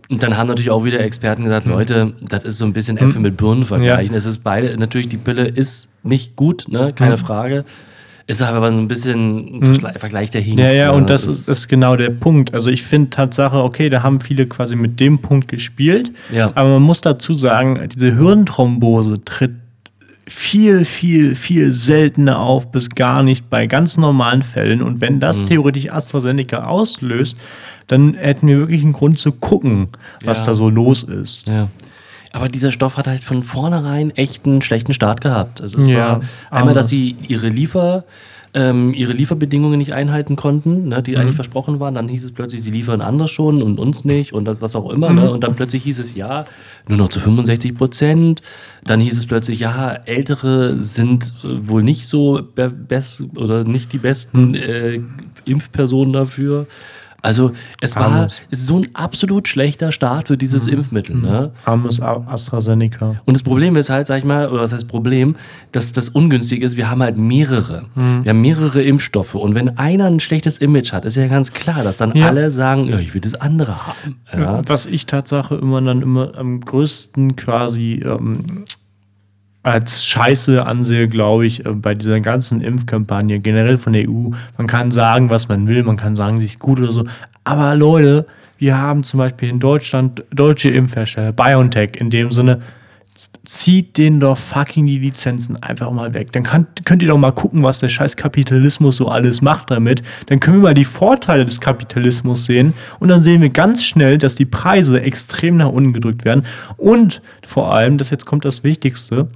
Und dann haben natürlich auch wieder Experten gesagt, Hm. Leute, das ist so ein bisschen Äpfel mit Birnen vergleichen. Es ist beide, natürlich die Pille ist nicht gut, ne? Keine Hm. Frage. Ist aber so ein bisschen ein Verschle- Vergleich, der hinkt. Ja, ja, und das ist, ist genau der Punkt. Also ich finde Tatsache, okay, da haben viele quasi mit dem Punkt gespielt. Ja. Aber man muss dazu sagen, diese Hirnthrombose tritt viel, viel, viel seltener auf, bis gar nicht bei ganz normalen Fällen. Und wenn das Mhm. theoretisch AstraZeneca auslöst, dann hätten wir wirklich einen Grund zu gucken, was Ja. da so los ist. Ja. Aber dieser Stoff hat halt von vornherein echt einen schlechten Start gehabt. Also es Ja, war einmal, dass sie ihre Liefer, ähm, ihre Lieferbedingungen nicht einhalten konnten, ne, die Mhm. eigentlich versprochen waren. Dann hieß es plötzlich, sie liefern andere schon und uns nicht und das, was auch immer. Mhm. Ne? Und dann plötzlich hieß es ja, nur noch zu 65 Prozent. Dann hieß es plötzlich, ja, Ältere sind äh, wohl nicht so be best oder nicht die Mhm. besten äh, Impfpersonen dafür. Also es war Armes. es ist so ein absolut schlechter Start für dieses Impfmittel. Ne? Armes A- AstraZeneca. Und das Problem ist halt, sag ich mal, oder was heißt Problem, dass das ungünstig ist, wir haben halt mehrere. Mhm. Wir haben mehrere Impfstoffe. Und wenn einer ein schlechtes Image hat, ist ja ganz klar, dass dann Ja. alle sagen, ja, ich will das andere haben. Ja. Was ich Tatsache immer dann immer am größten quasi ähm, als Scheiße ansehe, glaube ich, äh, bei dieser ganzen Impfkampagne, generell von der EU. Man kann sagen, was man will, man kann sagen, sie ist gut oder so. Aber Leute, wir haben zum Beispiel in Deutschland deutsche Impfhersteller, BioNTech in dem Sinne, zieht denen doch fucking die Lizenzen einfach mal weg. Dann kann, könnt ihr doch mal gucken, was der scheiß Kapitalismus so alles macht damit. Dann können wir mal die Vorteile des Kapitalismus sehen und dann sehen wir ganz schnell, dass die Preise extrem nach unten gedrückt werden und vor allem, das jetzt kommt das Wichtigste,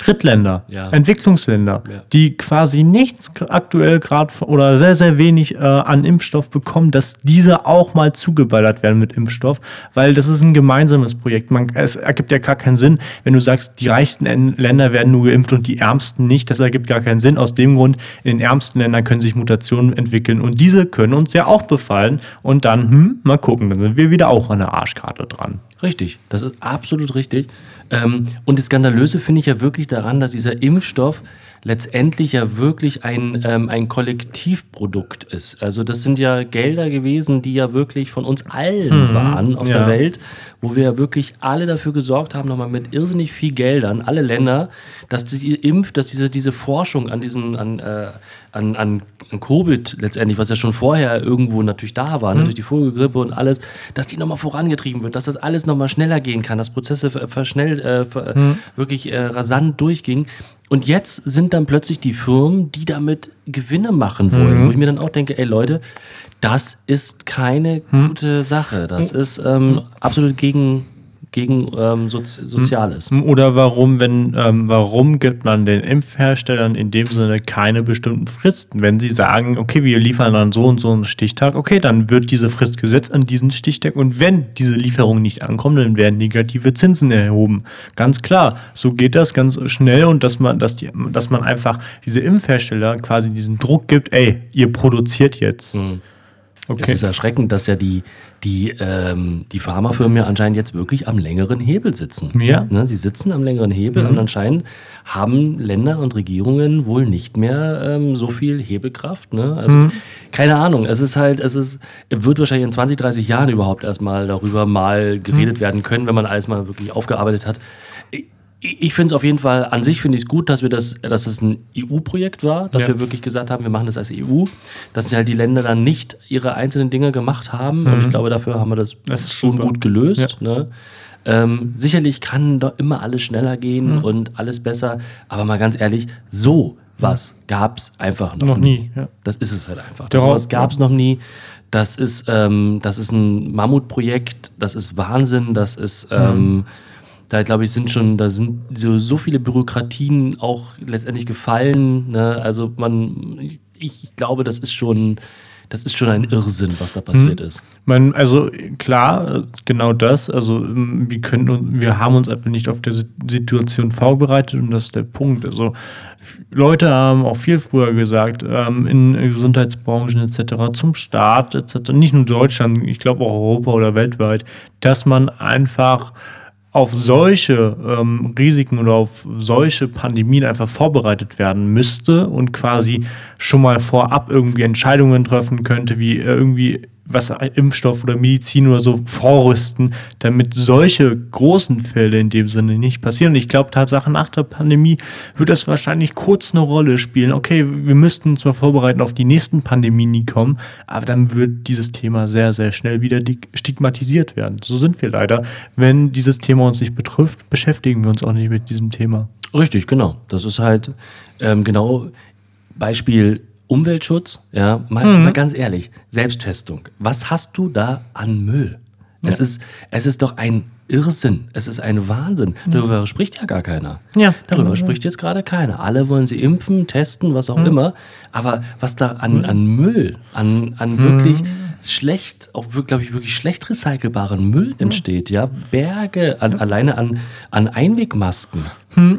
Drittländer, Ja. Entwicklungsländer, Ja. die quasi nichts aktuell gerade oder sehr, sehr wenig äh, an Impfstoff bekommen, dass diese auch mal zugeballert werden mit Impfstoff, weil das ist ein gemeinsames Projekt. Man, es ergibt ja gar keinen Sinn, wenn du sagst, die reichsten En- Länder werden nur geimpft und die ärmsten nicht. Das ergibt gar keinen Sinn. Aus dem Grund, in den ärmsten Ländern können sich Mutationen entwickeln und diese können uns ja auch befallen und dann, hm, mal gucken, dann sind wir wieder auch an der Arschkarte dran. Richtig, das ist absolut richtig. Ähm, und das Skandalöse finde ich ja wirklich daran, dass dieser Impfstoff letztendlich ja wirklich ein, ähm, ein Kollektivprodukt ist. Also das sind ja Gelder gewesen, die ja wirklich von uns allen waren auf ja. der Welt, wo wir ja wirklich alle dafür gesorgt haben, nochmal mit irrsinnig viel Geldern, alle Länder, dass die Impf, dass diese, diese Forschung an diesem, an, äh, an, an, an Covid letztendlich, was ja schon vorher irgendwo natürlich da war, ne, durch die Vogelgrippe und alles, dass die nochmal vorangetrieben wird, dass das alles nochmal schneller gehen kann, dass Prozesse ver- verschnellt, äh, ver, wirklich äh, rasant durchgingen. Und jetzt sind dann plötzlich die Firmen, die damit Gewinne machen wollen, wo ich mir dann auch denke, ey Leute, das ist keine gute Sache. Das ist ähm, absolut gegen, gegen ähm, Sozi Soziales. Oder warum, wenn, ähm, warum gibt man den Impfherstellern in dem Sinne keine bestimmten Fristen? Wenn sie sagen, okay, wir liefern dann so und so einen Stichtag, okay, dann wird diese Frist gesetzt an diesen Stichtag und wenn diese Lieferungen nicht ankommen, dann werden negative Zinsen erhoben. Ganz klar, so geht das ganz schnell und dass man, dass die, dass man einfach diese Impfhersteller quasi diesen Druck gibt, ey, ihr produziert jetzt. Okay. Es ist erschreckend, dass ja die, die, ähm, die Pharmafirmen ja anscheinend jetzt wirklich am längeren Hebel sitzen. Ja. Ne, sie sitzen am längeren Hebel und anscheinend haben Länder und Regierungen wohl nicht mehr ähm, so viel Hebelkraft. Ne? Also keine Ahnung. Es ist halt, es ist, wird wahrscheinlich in 20, 30 Jahren überhaupt erstmal darüber mal geredet werden können, wenn man alles mal wirklich aufgearbeitet hat. Ich, finde es auf jeden Fall, an sich finde ich es gut, dass wir das, dass es ein EU-Projekt war, dass Ja. wir wirklich gesagt haben, wir machen das als EU, dass halt die Länder dann nicht ihre einzelnen Dinge gemacht haben. Und ich glaube, dafür haben wir das, Mhm. Das schon super. gut gelöst. Ne? Ähm, sicherlich kann doch immer alles schneller gehen Mhm. und alles besser, aber mal ganz ehrlich, so was gab es einfach noch, Noch nie, ja. Das ist es halt einfach. Das sowas gab es noch nie. Das ist, ähm, das ist ein Mammutprojekt, das ist Wahnsinn, das ist, ähm, da glaube ich, sind schon, da sind so, so viele Bürokratien auch letztendlich gefallen. Ne? Also man, ich, ich glaube, das ist schon, das ist schon ein Irrsinn, was da passiert ist. Man, also klar, genau das. Also wir können, wir haben uns einfach nicht auf der Si- Situation vorbereitet und das ist der Punkt. Also Leute haben auch viel früher gesagt, ähm, in Gesundheitsbranchen etc., zum Staat etc., nicht nur Deutschland, ich glaube auch Europa oder weltweit, dass man einfach auf solche ähm, Risiken oder auf solche Pandemien einfach vorbereitet werden müsste und quasi schon mal vorab irgendwie Entscheidungen treffen könnte, wie irgendwie was Impfstoff oder Medizin oder so vorrüsten, damit solche großen Fälle in dem Sinne nicht passieren. Und ich glaube, Tatsache nach der Pandemie wird das wahrscheinlich kurz eine Rolle spielen. Okay, wir müssten uns mal vorbereiten auf die nächsten Pandemien, die kommen, aber dann wird dieses Thema sehr, sehr schnell wieder stigmatisiert werden. So sind wir leider. Wenn dieses Thema uns nicht betrifft, beschäftigen wir uns auch nicht mit diesem Thema. Richtig, genau. Das ist halt ähm, genau Beispiel Umweltschutz. Ja, mal, mal ganz ehrlich, Selbsttestung. Was hast du da an Müll? Es, ist, es ist doch ein Irrsinn. Es ist ein Wahnsinn. Darüber spricht ja gar keiner. Ja. Darüber spricht jetzt gerade keiner. Alle wollen sie impfen, testen, was auch immer. Aber was da an, an Müll, an, an wirklich schlecht, auch glaube ich, wirklich schlecht recycelbaren Müll entsteht, ja, Berge an, alleine an, an Einwegmasken,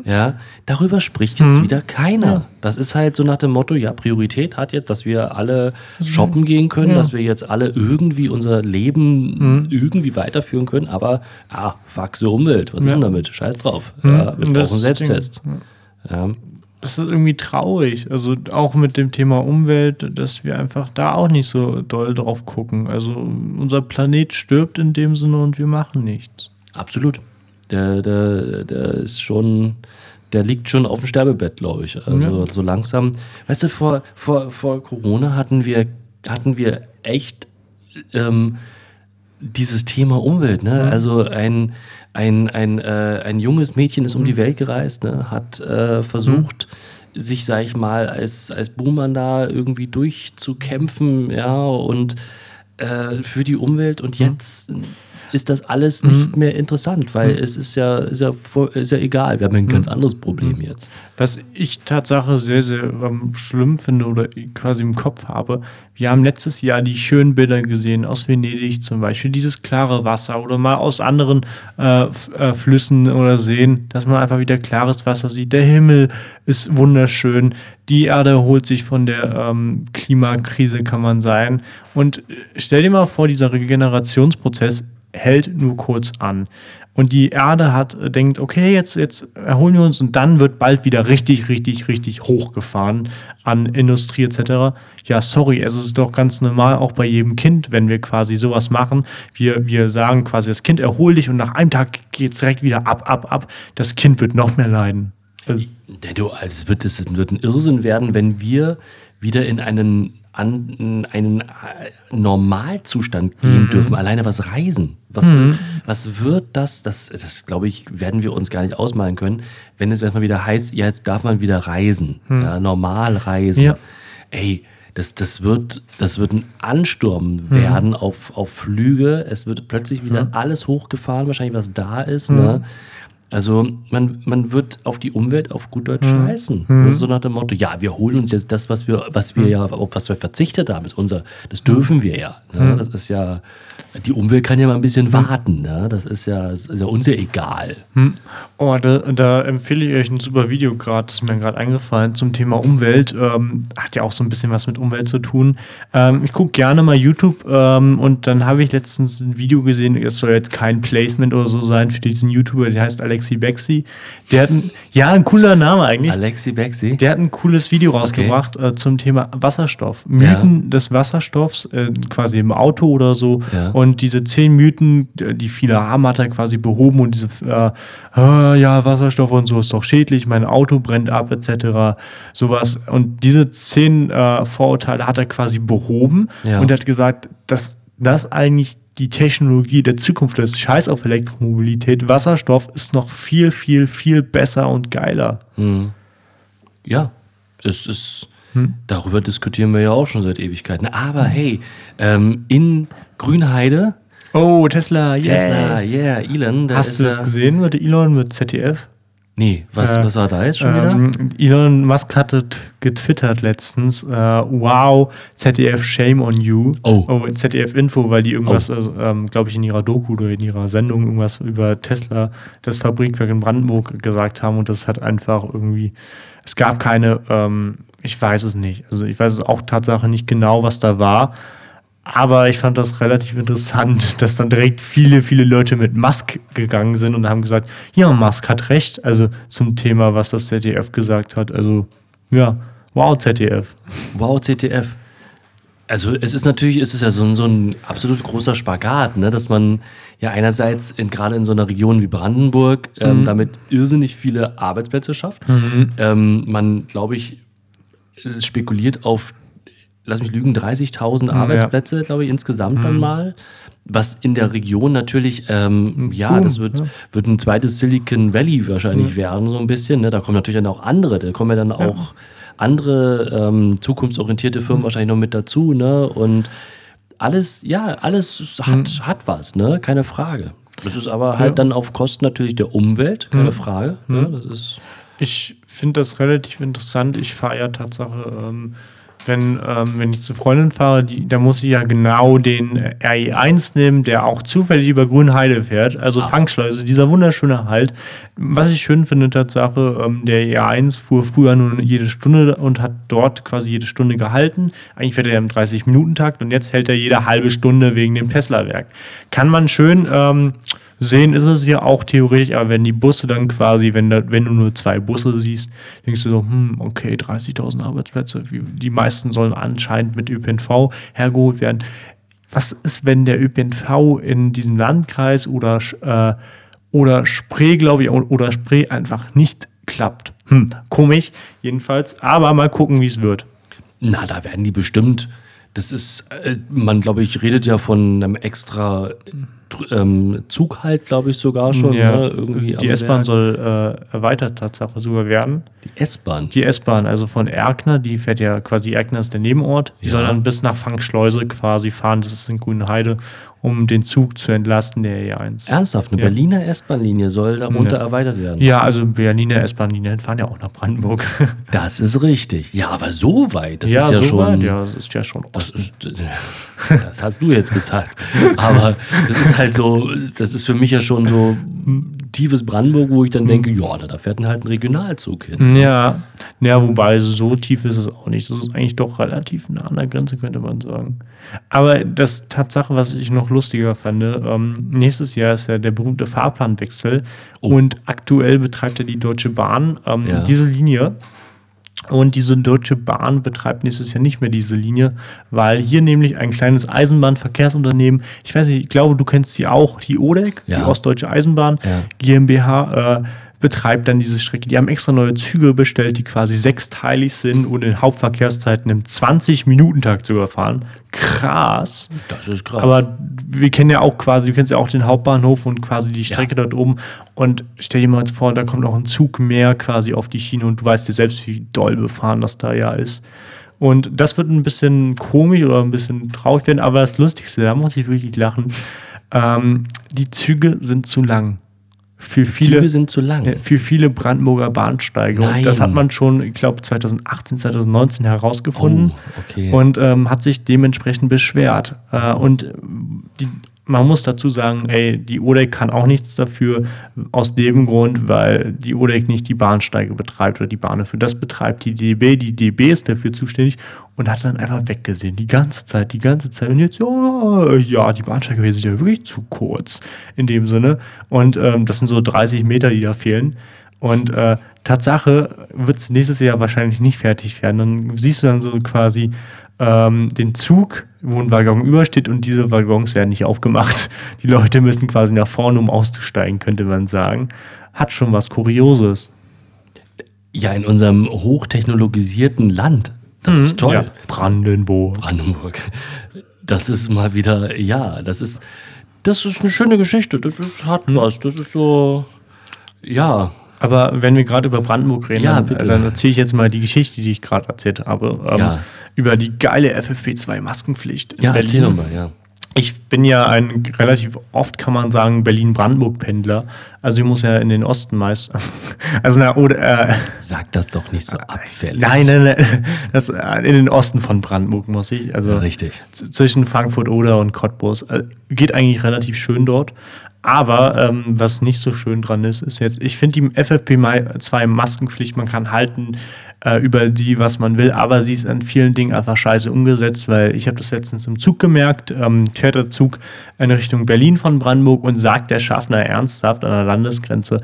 ja, darüber spricht jetzt wieder keiner. Das ist halt so nach dem Motto, ja, Priorität hat jetzt, dass wir alle shoppen gehen können, dass wir jetzt alle irgendwie unser Leben irgendwie weiterführen können, aber, ah, fuck so Umwelt, was ist denn damit? Scheiß drauf. Ja, wir brauchen ist das Selbsttests. Ja. Das ist irgendwie traurig. Also auch mit dem Thema Umwelt, dass wir einfach da auch nicht so doll drauf gucken. Also unser Planet stirbt in dem Sinne und wir machen nichts. Absolut. Der, der, der ist schon, der liegt schon auf dem Sterbebett, glaube ich. Also so langsam. Weißt du, vor, vor, vor Corona hatten wir, hatten wir echt ähm, dieses Thema Umwelt. Ne? Also ein, ein, ein, äh, ein junges Mädchen ist um die Welt gereist, ne? hat äh, versucht, sich, sag ich mal, als, als Buhmann da irgendwie durchzukämpfen, ja, und äh, für die Umwelt. Und jetzt ist das alles nicht mehr interessant, weil es ist ja, ist, ja, ist ja egal. Wir haben ein ganz anderes Problem jetzt. Was ich Tatsache sehr, sehr ähm, schlimm finde oder quasi im Kopf habe, wir haben letztes Jahr die schönen Bilder gesehen aus Venedig zum Beispiel, dieses klare Wasser oder mal aus anderen äh, äh, Flüssen oder Seen, dass man einfach wieder klares Wasser sieht. Der Himmel ist wunderschön, die Erde erholt sich von der ähm, Klimakrise, kann man sagen. Und äh, stell dir mal vor, dieser Regenerationsprozess hält nur kurz an. Und die Erde hat, äh, denkt, okay, jetzt, jetzt erholen wir uns und dann wird bald wieder richtig, richtig, richtig hochgefahren an Industrie etc. Ja, sorry, es ist doch ganz normal, auch bei jedem Kind, wenn wir quasi sowas machen. Wir, wir sagen quasi, das Kind erhol dich und nach einem Tag geht's direkt wieder ab, ab, ab. Das Kind wird noch mehr leiden. Du, also es wird, es wird ein Irrsinn werden, wenn wir wieder in einen, an, in einen äh, Normalzustand gehen dürfen. Alleine was Reisen. Was, was wird das, das, das glaube ich, werden wir uns gar nicht ausmalen können, wenn es erstmal wieder heißt, ja, jetzt darf man wieder reisen. Ja, normal reisen. Ja. Ey, das, das, wird, das wird ein Ansturm werden auf, auf Flüge. Es wird plötzlich wieder alles hochgefahren, wahrscheinlich was da ist. Ne? Also man, man wird auf die Umwelt auf gut Deutsch Mhm. scheißen. Also so nach dem Motto, ja, wir holen uns jetzt das, was wir, was Mhm. wir ja, auf was wir verzichtet haben, ist unser, das dürfen wir ja. Ne? Das ist ja, die Umwelt kann ja mal ein bisschen Mhm. warten. Ne? Das ist ja, das ist ja uns ja egal. Oh, da, da empfehle ich euch ein super Video gerade, das ist mir gerade eingefallen, zum Thema Umwelt. Ähm, hat ja auch so ein bisschen was mit Umwelt zu tun. Ähm, ich gucke gerne mal YouTube ähm, und dann habe ich letztens ein Video gesehen, es soll jetzt kein Placement oder so sein für diesen YouTuber, der heißt Alexi Bexi. Der hat ein, ja, ein cooler Name eigentlich. Alexi Bexi. Der hat ein cooles Video rausgebracht äh, zum Thema Wasserstoff. Mythen des Wasserstoffs, äh, quasi im Auto oder so. Ja. Und diese zehn Mythen, die die viele haben, hat er quasi behoben und diese, äh, äh, ja, Wasserstoff und so ist doch schädlich, mein Auto brennt ab, etc. Sowas. Und diese zehn äh, Vorurteile hat er quasi behoben Ja. und hat gesagt, dass das eigentlich die Technologie der Zukunft ist. Scheiß auf Elektromobilität. Wasserstoff ist noch viel, viel, viel besser und geiler. Ja, es ist, Hm. darüber diskutieren wir ja auch schon seit Ewigkeiten. Aber hey, ähm, in Grünheide, Oh, Tesla, yeah. Tesla, yeah, Elon, Hast du das gesehen mit Elon mit ZDF? Nee, was, Äh, was war da jetzt schon wieder? Ähm, Elon Musk hatte getwittert letztens, äh, wow, ZDF, shame on you. Oh. ZDF Info, weil die irgendwas, also, ähm, glaube ich, in ihrer Doku oder in ihrer Sendung irgendwas über Tesla, das Fabrikwerk in Brandenburg gesagt haben und das hat einfach irgendwie, es gab keine, ähm, ich weiß es nicht, also ich weiß es auch Tatsache nicht genau, was da war. Aber ich fand das relativ interessant, (laughs) dass dann direkt viele, viele Leute mit Musk gegangen sind und haben gesagt, ja, Musk hat recht. Also zum Thema, was das ZDF gesagt hat. Also ja, wow, ZDF. Wow, ZDF. Also es ist natürlich, es ist ja so ein, so ein absolut großer Spagat, ne? dass man ja einerseits in, gerade in so einer Region wie Brandenburg ähm, damit irrsinnig viele Arbeitsplätze schafft. Ähm, man, glaube ich, spekuliert auf, lass mich lügen, 30.000 Arbeitsplätze, glaube ich, insgesamt dann mal. Was in der Region natürlich, ähm, ja, Boom, das wird, ja. wird ein zweites Silicon Valley wahrscheinlich werden, so ein bisschen. Ne? Da kommen natürlich dann auch andere, da kommen ja dann auch andere ähm, zukunftsorientierte Firmen wahrscheinlich noch mit dazu. Ne? Und alles, ja, alles hat, hat was, ne? keine Frage. Das ist aber halt dann auf Kosten natürlich der Umwelt, keine Frage. Ne? Das ist, Ich finde das relativ interessant. Ich fahre ja Tatsache, ähm, wenn, ähm, wenn ich zu Freundin fahre, die, da muss ich ja genau den RE1 nehmen, der auch zufällig über Grünheide fährt. Also Fangschleuse, dieser wunderschöne Halt. Was ich schön finde, Tatsache, ähm, der RE1 fuhr früher nur jede Stunde und hat dort quasi jede Stunde gehalten. Eigentlich fährt er im 30-Minuten-Takt und jetzt hält er jede halbe Stunde wegen dem Tesla-Werk. Kann man schön ähm, sehen, ist es ja auch theoretisch, aber wenn die Busse dann quasi, wenn, da, wenn du nur zwei Busse siehst, denkst du so, hm, okay, 30.000 Arbeitsplätze, die meisten sollen anscheinend mit ÖPNV hergeholt werden. Was ist, wenn der ÖPNV in diesem Landkreis oder, äh, oder Spree, glaube ich, oder Spree einfach nicht klappt? Hm, komisch, jedenfalls. Aber mal gucken, wie es wird. Na, da werden die bestimmt. Das ist, äh, man glaube ich, redet ja von einem extra tr- ähm, Zug halt, glaube ich, sogar schon. Ne? Irgendwie die S-Bahn soll äh, erweitert Tatsache sogar werden. Die S-Bahn. Die S-Bahn, also von Erkner, die fährt ja quasi, Erkner ist der Nebenort, die Ja. soll dann bis nach Fangschleuse quasi fahren, das ist in Grünheide, um den Zug zu entlasten, der E1. Ernsthaft, eine Ja. Berliner S-Bahn-Linie soll darunter Ja. erweitert werden. Ja, also Berliner S-Bahn-Linien fahren ja auch nach Brandenburg. Das ist richtig. Ja, aber so weit, das ist ja so schon. weit, ja, das ist ja schon. Das, ist, das hast du jetzt gesagt. Aber das ist halt so, das ist für mich ja schon so tiefes Brandenburg, wo ich dann denke, ja, da fährt dann halt ein Regionalzug hin. Ja, ja, wobei so tief ist es auch nicht. Das ist eigentlich doch relativ nah an der Grenze, könnte man sagen. Aber das Tatsache, was ich noch lustiger fand, ähm, nächstes Jahr ist ja der berühmte Fahrplanwechsel und aktuell betreibt ja die Deutsche Bahn ähm, Ja. diese Linie. Und diese Deutsche Bahn betreibt nächstes Jahr nicht mehr diese Linie, weil hier nämlich ein kleines Eisenbahnverkehrsunternehmen, ich weiß nicht, ich glaube, du kennst sie auch, die ODEC, die Ja. Ostdeutsche Eisenbahn Ja. GmbH, äh, betreibt dann diese Strecke. Die haben extra neue Züge bestellt, die quasi sechsteilig sind und in Hauptverkehrszeiten im 20-Minuten-Takt sogar fahren. Krass. Das ist krass. Aber wir kennen ja auch quasi, du kennst ja auch den Hauptbahnhof und quasi die Strecke dort oben. Und stell dir mal jetzt vor, da kommt noch ein Zug mehr quasi auf die Schiene und du weißt ja selbst, wie doll befahren das da ja ist. Und das wird ein bisschen komisch oder ein bisschen traurig werden, aber das Lustigste, da muss ich wirklich lachen, ähm, die Züge sind zu lang. Für viele, Züge sind zu lang. Für viele Brandenburger Bahnsteige. Nein. Und das hat man schon, ich glaube, 2018, 2019 herausgefunden Oh, okay. und ähm, hat sich dementsprechend beschwert. Äh, und die, man muss dazu sagen, ey, die ODEC kann auch nichts dafür, aus dem Grund, weil die ODEC nicht die Bahnsteige betreibt oder die Bahnhöfe. Das betreibt die DB. Die DB ist dafür zuständig und hat dann einfach weggesehen. Die ganze Zeit, die ganze Zeit. Und jetzt, ja, ja die Bahnsteige sind ja wirklich zu kurz in dem Sinne. Und ähm, das sind so 30 Meter, die da fehlen. Und äh, Tatsache wird es nächstes Jahr wahrscheinlich nicht fertig werden. Dann siehst du dann so quasi ähm, den Zug, wo ein Waggon übersteht und diese Waggons werden nicht aufgemacht. Die Leute müssen quasi nach vorne, um auszusteigen, könnte man sagen. Hat schon was Kurioses. Ja, in unserem hochtechnologisierten Land. Das ist toll. Ja. Brandenburg. Brandenburg. Das ist mal wieder, ja, das ist, das ist eine schöne Geschichte. Das ist, hat was. Das ist so, ja. Aber wenn wir gerade über Brandenburg reden, Ja, dann, dann erzähle ich jetzt mal die Geschichte, die ich gerade erzählt habe. Ähm, Ja. Über die geile FFP2-Maskenpflicht in Ja, Berlin. erzähl doch mal, ja. Ich bin ja ein relativ oft, kann man sagen, Berlin-Brandenburg-Pendler. Also ich muss ja in den Osten meist. (laughs) Also na, oder äh, Sag das doch nicht so abfällig. nein, nein, nein. Das, äh, in den Osten von Brandenburg muss ich. Also Richtig. zwischen Frankfurt oder und Cottbus. Äh, geht eigentlich relativ schön dort. Aber ähm, was nicht so schön dran ist, ist jetzt, ich finde die FFP2 Maskenpflicht, man kann halten äh, über die, was man will, aber sie ist an vielen Dingen einfach scheiße umgesetzt, weil ich habe das letztens im Zug gemerkt, ähm, fährt der Zug in Richtung Berlin von Brandenburg und sagt der Schaffner ernsthaft an der Landesgrenze,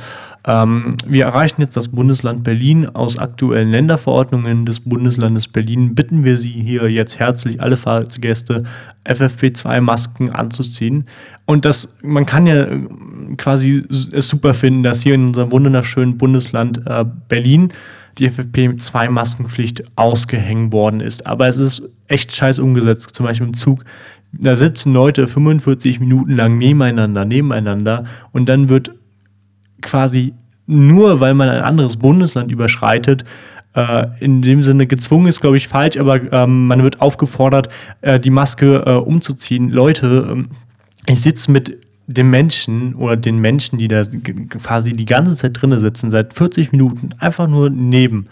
ähm, wir erreichen jetzt das Bundesland Berlin. Aus aktuellen Länderverordnungen des Bundeslandes Berlin bitten wir Sie hier jetzt herzlich, alle Fahrgäste, FFP2-Masken anzuziehen. Und das, man kann ja äh, quasi es super finden, dass hier in unserem wunderschönen Bundesland äh, Berlin die FFP2-Maskenpflicht ausgehängt worden ist. Aber es ist echt scheiß umgesetzt, zum Beispiel im Zug. Da sitzen Leute 45 Minuten lang nebeneinander, nebeneinander und dann wird quasi nur, weil man ein anderes Bundesland überschreitet, äh, in dem Sinne gezwungen ist, glaube ich, falsch, aber ähm, man wird aufgefordert, äh, die Maske äh, umzuziehen. Leute, ähm, ich sitze mit dem Menschen oder den Menschen, die da quasi die ganze Zeit drinne sitzen, seit 40 Minuten, einfach nur neben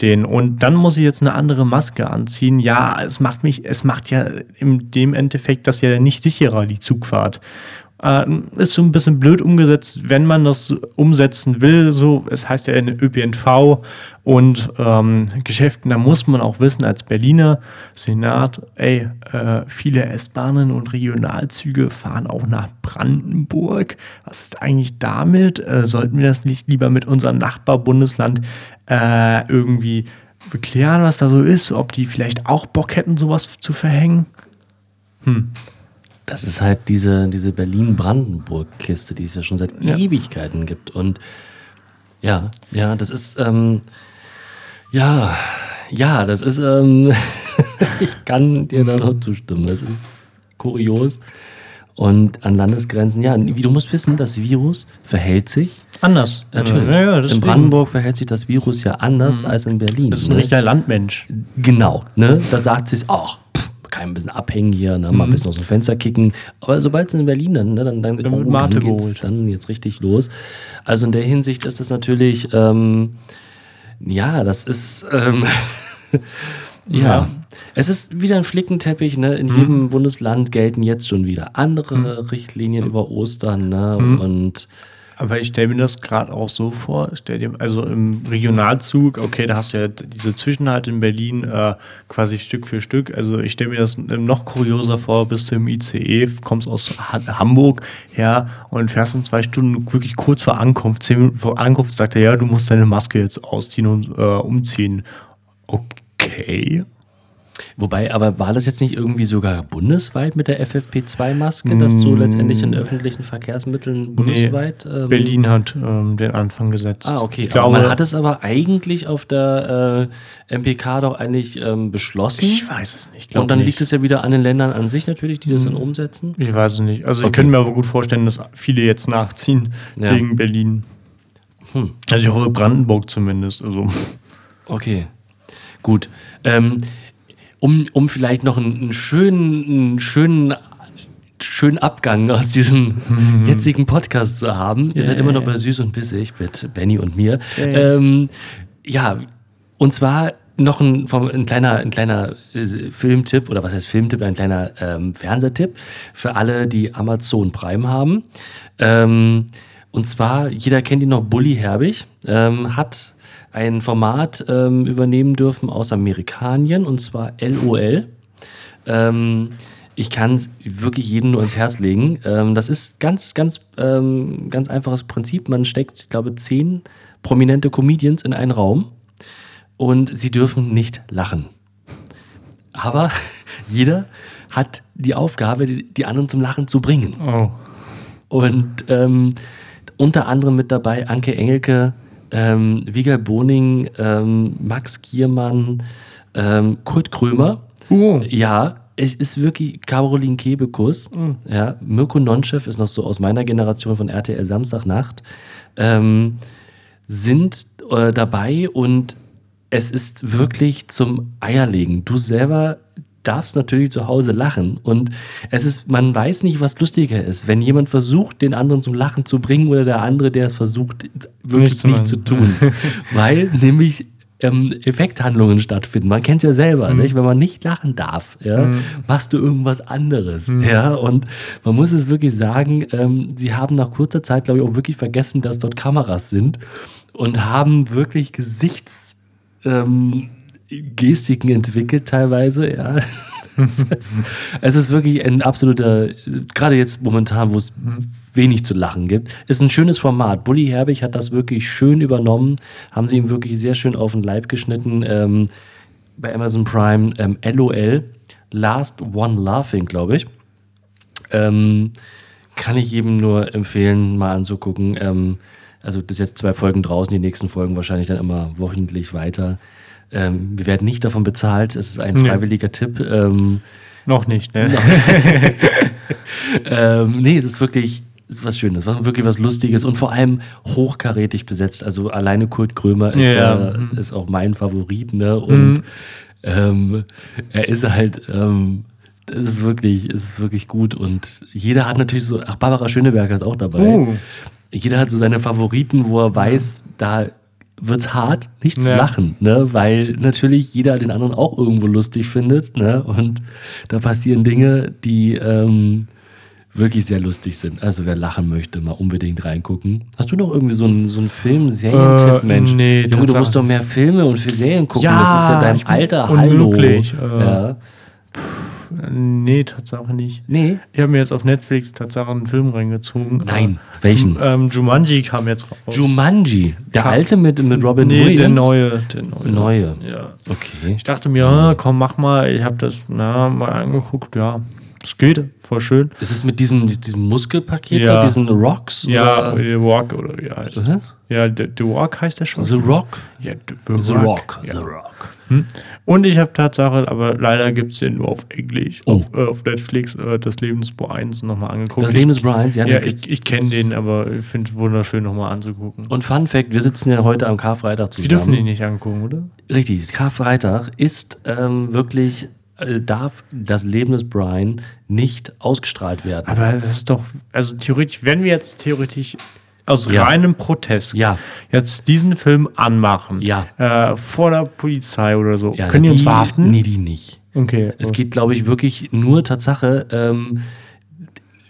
denen. Und dann muss ich jetzt eine andere Maske anziehen. Ja, es macht mich, es macht ja in dem Endeffekt das ja nicht sicherer, die Zugfahrt. Äh, ist so ein bisschen blöd umgesetzt, wenn man das umsetzen will. So, es heißt ja in ÖPNV und ähm, Geschäften, da muss man auch wissen, als Berliner Senat, ey, äh, viele S-Bahnen und Regionalzüge fahren auch nach Brandenburg. Was ist eigentlich damit? Äh, sollten wir das nicht lieber mit unserem Nachbarbundesland äh, irgendwie beklären, was da so ist? Ob die vielleicht auch Bock hätten, sowas zu verhängen? Das ist halt diese, diese Berlin-Brandenburg-Kiste, die es ja schon seit Ja. Ewigkeiten gibt. Und ja, ja, das ist, ähm, ja, ja, das ist, ähm, (laughs) ich kann dir da nur zustimmen. Das ist kurios. Und an Landesgrenzen, ja, wie du musst wissen, das Virus verhält sich. Anders. Natürlich. Ja, ja, in. Brandenburg verhält sich das Virus ja anders als in Berlin. Das ist ein ne? richtiger Landmensch. Genau, ne? Da sagt sie es auch. Kann ein bisschen abhängen hier, ne? mal ein bisschen aus dem Fenster kicken. Aber sobald es in Berlin dann, ne, dann, dann, Dann Mate dann geht's dann jetzt richtig los. Also in der Hinsicht ist das natürlich, ähm, ja, das ist, ähm, (laughs) ja. Ja. Es ist wieder ein Flickenteppich, ne? In jedem Bundesland gelten jetzt schon wieder andere Richtlinien über Ostern, ne? Und Aber ich stelle mir das gerade auch so vor, stell dir, also im Regionalzug, okay, da hast du ja diese Zwischenhalt in Berlin äh, quasi Stück für Stück. Also ich stelle mir das noch kurioser vor, bist du im ICE, kommst aus ha Hamburg her und fährst in zwei Stunden wirklich kurz vor Ankunft, zehn Minuten vor Ankunft, sagt er, ja, du musst deine Maske jetzt ausziehen und äh, umziehen. Okay. Wobei, aber war das jetzt nicht irgendwie sogar bundesweit mit der FFP2-Maske, dass du letztendlich in öffentlichen Verkehrsmitteln bundesweit. ähm, Berlin hat ähm, den Anfang gesetzt. Ah, okay. Ich glaube, man hat es aber eigentlich auf der äh, MPK doch eigentlich ähm, beschlossen. ich weiß es nicht. Und dann nicht. liegt es ja wieder an den Ländern an sich natürlich, die das dann umsetzen. Ich weiß es nicht. Also ich Okay. könnte mir aber gut vorstellen, dass viele jetzt nachziehen Ja. wegen Berlin. Hm. Also ich hoffe Brandenburg zumindest. Also Okay, gut. Ähm, um, um vielleicht noch einen, einen schönen, einen schönen schönen Abgang aus diesem (laughs) jetzigen Podcast zu haben. Ihr seid immer noch bei Süß und Bissig mit Benny und mir. Ähm, ja, und zwar noch ein, ein kleiner, ein kleiner äh, Filmtipp, oder was heißt Filmtipp, ein kleiner ähm, Fernsehtipp für alle, die Amazon Prime haben. Ähm, und zwar, jeder kennt ihn noch, Bully Herbig, ähm, hat ein Format ähm, übernehmen dürfen aus Amerikanien, und zwar LOL. Ähm, ich kann es wirklich jedem nur ins Herz legen. Ähm, das ist ganz, ganz, ähm, ganz einfaches Prinzip. Man steckt, ich glaube, zehn prominente Comedians in einen Raum und sie dürfen nicht lachen. Aber (laughs) jeder hat die Aufgabe, die, anderen zum Lachen zu bringen. Oh. Und ähm, unter anderem mit dabei Anke Engelke, ähm, Wiegald Boning, ähm, Max Giermann, ähm, Kurt Krömer. Oh. Ja, es ist wirklich Caroline Kebekus. Ja, Mirko Nonchef ist noch so aus meiner Generation von RTL Samstagnacht. Ähm, sind äh, dabei und es ist wirklich zum Eierlegen. Du selber darfst natürlich zu Hause lachen und es ist, man weiß nicht, was lustiger ist, wenn jemand versucht, den anderen zum Lachen zu bringen oder der andere, der es versucht, wirklich Nicht zu nicht zu tun. (laughs) Weil nämlich ähm, Effekthandlungen stattfinden. Man kennt es ja selber, nicht? wenn man nicht lachen darf, ja, machst du irgendwas anderes. Ja, und man muss es wirklich sagen, ähm, sie haben nach kurzer Zeit, glaube ich, auch wirklich vergessen, dass dort Kameras sind und haben wirklich Gesichts ähm, Gestiken entwickelt teilweise, ja. (laughs) Es ist, wirklich ein absoluter, gerade jetzt momentan, wo es wenig zu lachen gibt, ist ein schönes Format. Bully Herbig hat das wirklich schön übernommen, haben sie ihm wirklich sehr schön auf den Leib geschnitten. Ähm, bei Amazon Prime ähm, LOL, Last One Laughing, glaube ich. Ähm, kann ich jedem nur empfehlen, mal anzugucken. Ähm, also bis jetzt zwei Folgen draußen, die nächsten Folgen wahrscheinlich dann immer wochentlich weiter. Ähm, wir werden nicht davon bezahlt, es ist ein Nee. freiwilliger Tipp. Ähm, Noch nicht, ne? (laughs) ähm, nee, das ist wirklich ist was Schönes, was, wirklich was Lustiges und vor allem hochkarätig besetzt. Also alleine Kurt Krömer ist, Ja. da, ist auch mein Favorit, ne? Und ähm, er ist halt, ähm, es ist wirklich, es ist wirklich gut. Und jeder hat natürlich so, ach, Barbara Schöneberger ist auch dabei. Oh. Jeder hat so seine Favoriten, wo er weiß, da wird's hart, nicht zu Ja. lachen, ne? Weil natürlich jeder den anderen auch irgendwo lustig findet, ne? Und da passieren Dinge, die ähm, wirklich sehr lustig sind. Also wer lachen möchte, mal unbedingt reingucken. Hast du noch irgendwie so einen, so einen Film-Serientipp, Äh, Mensch? nee, Junge, du musst doch mehr Filme und für Serien gucken. Ja, das ist ja dein alter unmöglich, Hallo. äh. ja. Nee, Tatsache nicht. Nee. Ich habe mir jetzt auf Netflix Tatsache einen Film reingezogen. Nein. Welchen? Äh, ähm, Jumanji kam jetzt raus. Jumanji. Der Kam- alte mit, mit Robin Nee, Williams? der neue. Der neue. Neue. Ja. Okay. Ich dachte mir, ah, komm, mach mal. Ich habe das na, mal angeguckt. Ja, es geht. Voll schön. Ist es mit diesem, diesem Muskelpaket Ja. da, diesen Rocks? Ja, Oder? The Walk oder wie heißt Oder? Ja, The, The Walk heißt der schon. The Rock? ja, The, The Rock. Ja. The Rock. Und ich habe Tatsache, aber leider gibt es den nur auf Englisch, Oh. auf, äh, auf Netflix, äh, das Lebensbo 1 nochmal angeguckt. Das Leben des Brians, ja. ja, ich, ich kenne den, aber ich finde es wunderschön nochmal anzugucken. Und Fun Fact, wir sitzen ja heute am Karfreitag Wir dürfen zusammen. den nicht angucken, oder? Richtig, Karfreitag ist ähm, wirklich, äh, darf das Leben des Brian nicht ausgestrahlt werden. Aber das ist doch, also theoretisch, wenn wir jetzt theoretisch aus Ja. reinem Protest Ja. jetzt diesen Film anmachen, Ja. äh, vor der Polizei oder so, Ja, können die, uns verhaften? Nee, die nicht. Okay. Es geht, glaube ich, wirklich nur Tatsache ähm,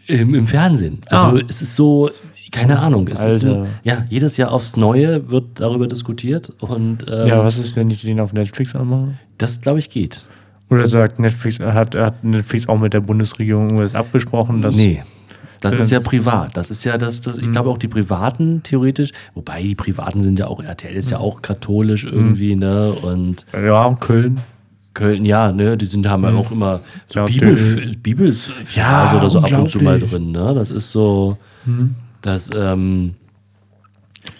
im, im Fernsehen. Also Ah. es ist so, keine Ahnung. Es ist ein, ja, jedes Jahr aufs Neue wird darüber diskutiert und ähm, ja, was ist, wenn ich den auf Netflix anmache? das, glaube ich, geht. Oder sagt Netflix, hat, hat Netflix auch mit der Bundesregierung irgendwas abgesprochen? Dass, nee. Das Äh. ist ja privat. Das ist ja das, das ich glaube auch die Privaten theoretisch, wobei die Privaten sind ja auch, RTL ist ja auch katholisch irgendwie, ne? Und Ja, Köln. Köln, ja, ne, die sind, haben ja auch immer so Bibel, Bibels Ja, oder so ab und zu mal drin, ne? Das ist so, das, ähm,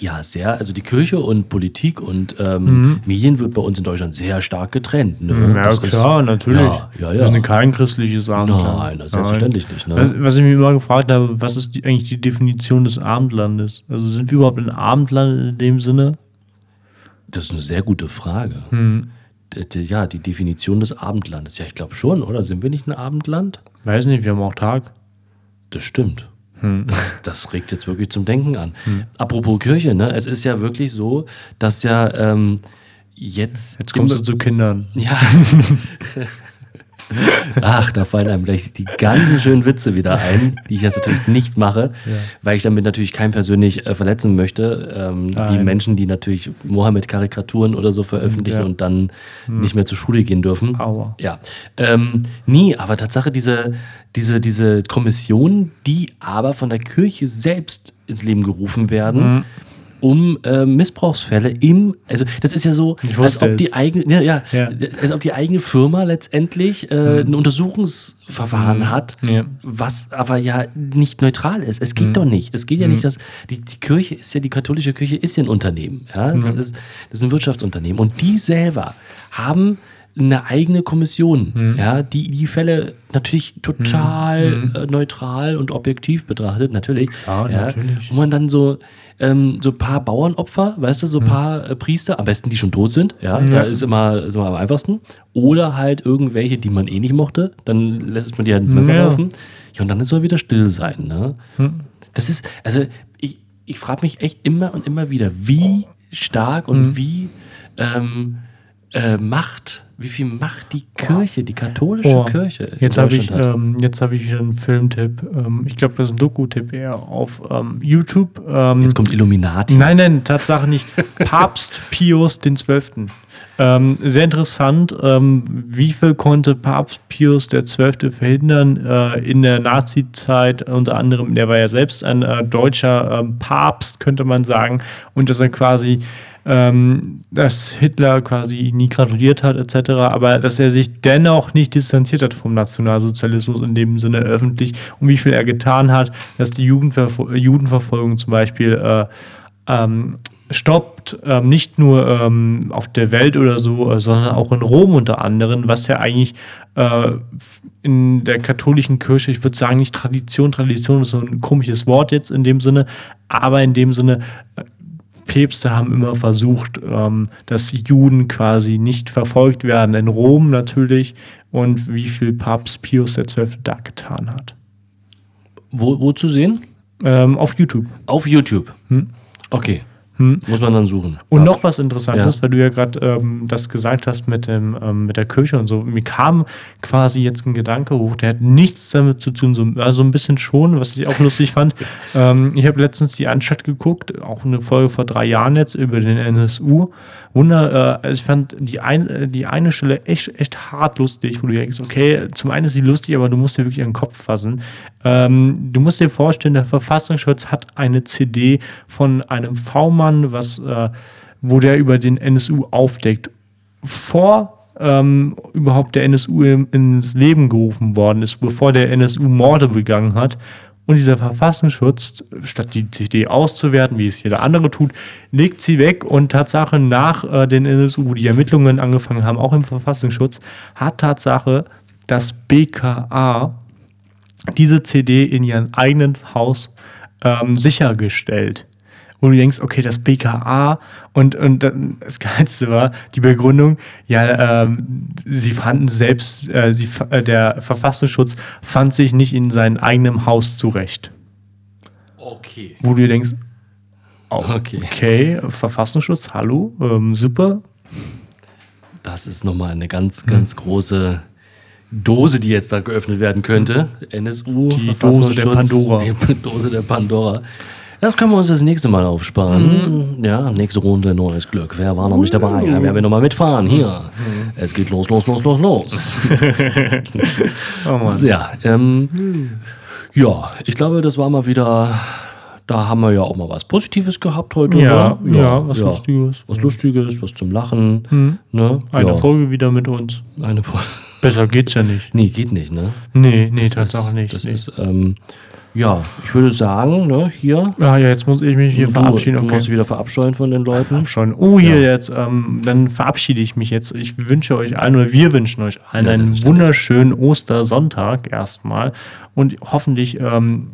ja, sehr, also die Kirche und Politik und ähm, Medien wird bei uns in Deutschland sehr stark getrennt. Ne? Mhm. Ja, Das klar, ist, natürlich. Ja, ja, Wir ja. sind kein christliches Abendland. Nein, das selbstverständlich nicht, ne? Was, was ich mich immer gefragt habe, was ist die, eigentlich die Definition des Abendlandes? Also sind wir überhaupt ein Abendland in dem Sinne? Das ist eine sehr gute Frage. Hm. D- Ja, die Definition des Abendlandes. Ja, ich glaube schon, oder? Sind wir nicht ein Abendland? Weiß nicht, wir haben auch Tag. Das stimmt. Hm. Das, das regt jetzt wirklich zum Denken an. Apropos Kirche, ne? Es ist ja wirklich so, dass ja ähm, jetzt. Jetzt kommst du zu Kindern. Ja. (laughs) Ach, da fallen einem gleich die ganzen schönen Witze wieder ein, die ich jetzt natürlich nicht mache, weil ich damit natürlich keinen persönlich äh, verletzen möchte, ähm, wie. Menschen, die natürlich Mohammed-Karikaturen oder so veröffentlichen Ja. und dann nicht mehr zur Schule gehen dürfen. Aua. Ja. Ähm, nie, aber Tatsache, diese, diese, diese Kommission, die aber von der Kirche selbst ins Leben gerufen werden, um äh, Missbrauchsfälle im, also das ist ja so, als ob die eigene, ja, ja, Ja. als ob die eigene Firma letztendlich äh, ein Untersuchungsverfahren hat, Ja. was aber ja nicht neutral ist. Es geht doch nicht. Es geht ja nicht, dass die, die Kirche ist ja, die katholische Kirche ist ja ein Unternehmen. Ja? Das, ist, das ist ein Wirtschaftsunternehmen. Und die selber haben eine eigene Kommission, ja, die die Fälle natürlich total äh, neutral und objektiv betrachtet, natürlich. Ja, natürlich. Wo man dann so ähm, so ein paar Bauernopfer, weißt du, so ein paar äh, Priester, am besten die schon tot sind, ja, da ist immer, ist immer am einfachsten. Oder halt irgendwelche, die man eh nicht mochte, dann lässt man die halt ins Messer Ja. laufen. Ja, und dann soll wieder still sein, ne? Das ist, also ich, ich frage mich echt immer und immer wieder, wie stark und wie ähm, äh, Macht, wie viel Macht die Kirche, die katholische Oh, Kirche Jetzt habe ich, ähm, jetzt habe ich wieder einen Filmtipp. Ähm, ich glaube, das ist ein Doku-Tipp eher auf ähm, YouTube. Ähm, Jetzt kommt Illuminati. Nein, nein, Tatsache nicht. (laughs) Papst Pius Zwölften. Ähm, sehr interessant, ähm, wie viel konnte Papst Pius Zwölfte verhindern äh, in der Nazi-Zeit, unter anderem, der war ja selbst ein äh, deutscher ähm, Papst, könnte man sagen, und dass er quasi, ähm, dass Hitler quasi nie gratuliert hat, etc., aber dass er sich dennoch nicht distanziert hat vom Nationalsozialismus in dem Sinne öffentlich und wie viel er getan hat, dass die Jugendverfol Judenverfolgung zum Beispiel äh, ähm, stoppt, ähm, nicht nur ähm, auf der Welt oder so, äh, sondern auch in Rom unter anderem, was ja eigentlich äh, in der katholischen Kirche, ich würde sagen, nicht Tradition, Tradition ist so ein komisches Wort jetzt in dem Sinne, aber in dem Sinne, äh, Päpste haben immer versucht, ähm, dass Juden quasi nicht verfolgt werden, in Rom natürlich, und wie viel Papst Pius XII. da getan hat. Wo, wo zu sehen? Ähm, auf YouTube. Auf YouTube. Okay. Muss man dann suchen. Und Ja. noch was Interessantes, Ja. weil du ja gerade ähm, das gesagt hast mit, dem, ähm, mit der Kirche und so. Mir kam quasi jetzt ein Gedanke hoch, der hat nichts damit zu tun, so, also ein bisschen schon, was ich auch lustig fand. (laughs) Ähm, ich habe letztens die Anstatt geguckt, auch eine Folge vor drei Jahren jetzt über den NSU. Wunder, äh, also ich fand die, ein, äh, die eine Stelle echt, echt hart lustig, wo du denkst, okay, zum einen ist sie lustig, aber du musst dir wirklich den Kopf fassen. Ähm, du musst dir vorstellen, der Verfassungsschutz hat eine CD von einem V-Mann, äh, wo der über den NSU aufdeckt. Vor ähm, überhaupt der NSU im, ins Leben gerufen worden ist, bevor der NSU Morde begangen hat. Und dieser Verfassungsschutz, statt die CD auszuwerten, wie es jeder andere tut, legt sie weg und Tatsache nach äh, den NSU, wo die Ermittlungen angefangen haben, auch im Verfassungsschutz, hat Tatsache das BKA diese CD in ihrem eigenen Haus ähm, sichergestellt. Wo du denkst, okay, das BKA und, und das Geilste war die Begründung, ja, ähm, sie fanden selbst, äh, sie, äh, der Verfassungsschutz fand sich nicht in seinem eigenen Haus zurecht. Okay. Wo du dir denkst, oh, Okay. okay, Verfassungsschutz, hallo, ähm, super. Das ist nochmal eine ganz, ganz große Dose, die jetzt da geöffnet werden könnte. NSU. Die Dose der Pandora. Die Dose der Pandora. Das können wir uns das nächste Mal aufsparen. Ja, nächste Runde neues Glück. Wer war noch nicht dabei? Ja, wer will noch mal mitfahren? Hier. Es geht los, los, los, los, los. (laughs) Oh Mann. ja, ähm, ja, ich glaube, das war mal wieder. Da haben wir ja auch mal was Positives gehabt heute. Ja, oder? ja, was Lustiges. Was Lustiges, was zum Lachen. Ne? Eine ja, Folge wieder mit uns. Eine Folge. Besser geht's ja nicht. Nee, geht nicht, ne? Nee, nee, Das ist, nicht. Das nee. ist, ähm, ja, ich würde sagen, ne, hier. Ah ja, jetzt muss ich mich hier du, verabschieden. du Okay. musst dich wieder verabscheuen von den Leuten. schon. Oh, hier jetzt, ähm, dann verabschiede ich mich jetzt. Ich wünsche euch allen, oder wir wünschen euch allen Ja, einen wunderschönen Ostersonntag erstmal und hoffentlich ähm,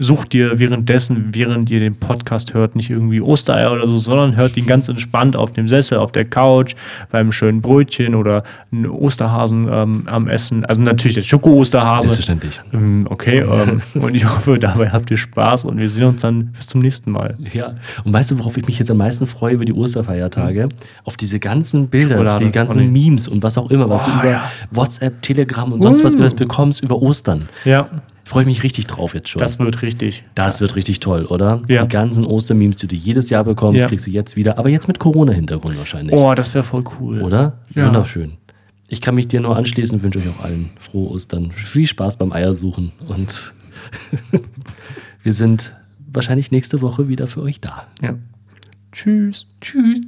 sucht dir währenddessen, während ihr den Podcast hört, nicht irgendwie Ostereier oder so, sondern hört ihn ganz entspannt auf dem Sessel, auf der Couch, beim schönen Brötchen oder einen Osterhasen ähm, am Essen. Also natürlich der Schoko-Osterhase. Selbstverständlich. Ähm, okay, ähm, (laughs) und ich hoffe, dabei habt ihr Spaß und wir sehen uns dann bis zum nächsten Mal. Ja, und weißt du, worauf ich mich jetzt am meisten freue über die Osterfeiertage? Auf diese ganzen Bilder, auf Schokolade. die ganzen nee. Memes und was auch immer, was du Oh, über ja. WhatsApp, Telegram und sonst was Uh. alles bekommst über Ostern. Ja, Freue ich mich richtig drauf jetzt schon. das wird richtig. Das wird richtig toll, oder? Ja. Die ganzen Ostermemes, die du jedes Jahr bekommst, Ja. kriegst du jetzt wieder. Aber jetzt mit Corona-Hintergrund wahrscheinlich. Oh, das wäre voll cool. Oder? Ja. Wunderschön. Ich kann mich dir nur anschließen und wünsche euch auch allen frohe Ostern. Viel Spaß beim Eiersuchen und (laughs) wir sind wahrscheinlich nächste Woche wieder für euch da. Ja. Tschüss. Tschüss.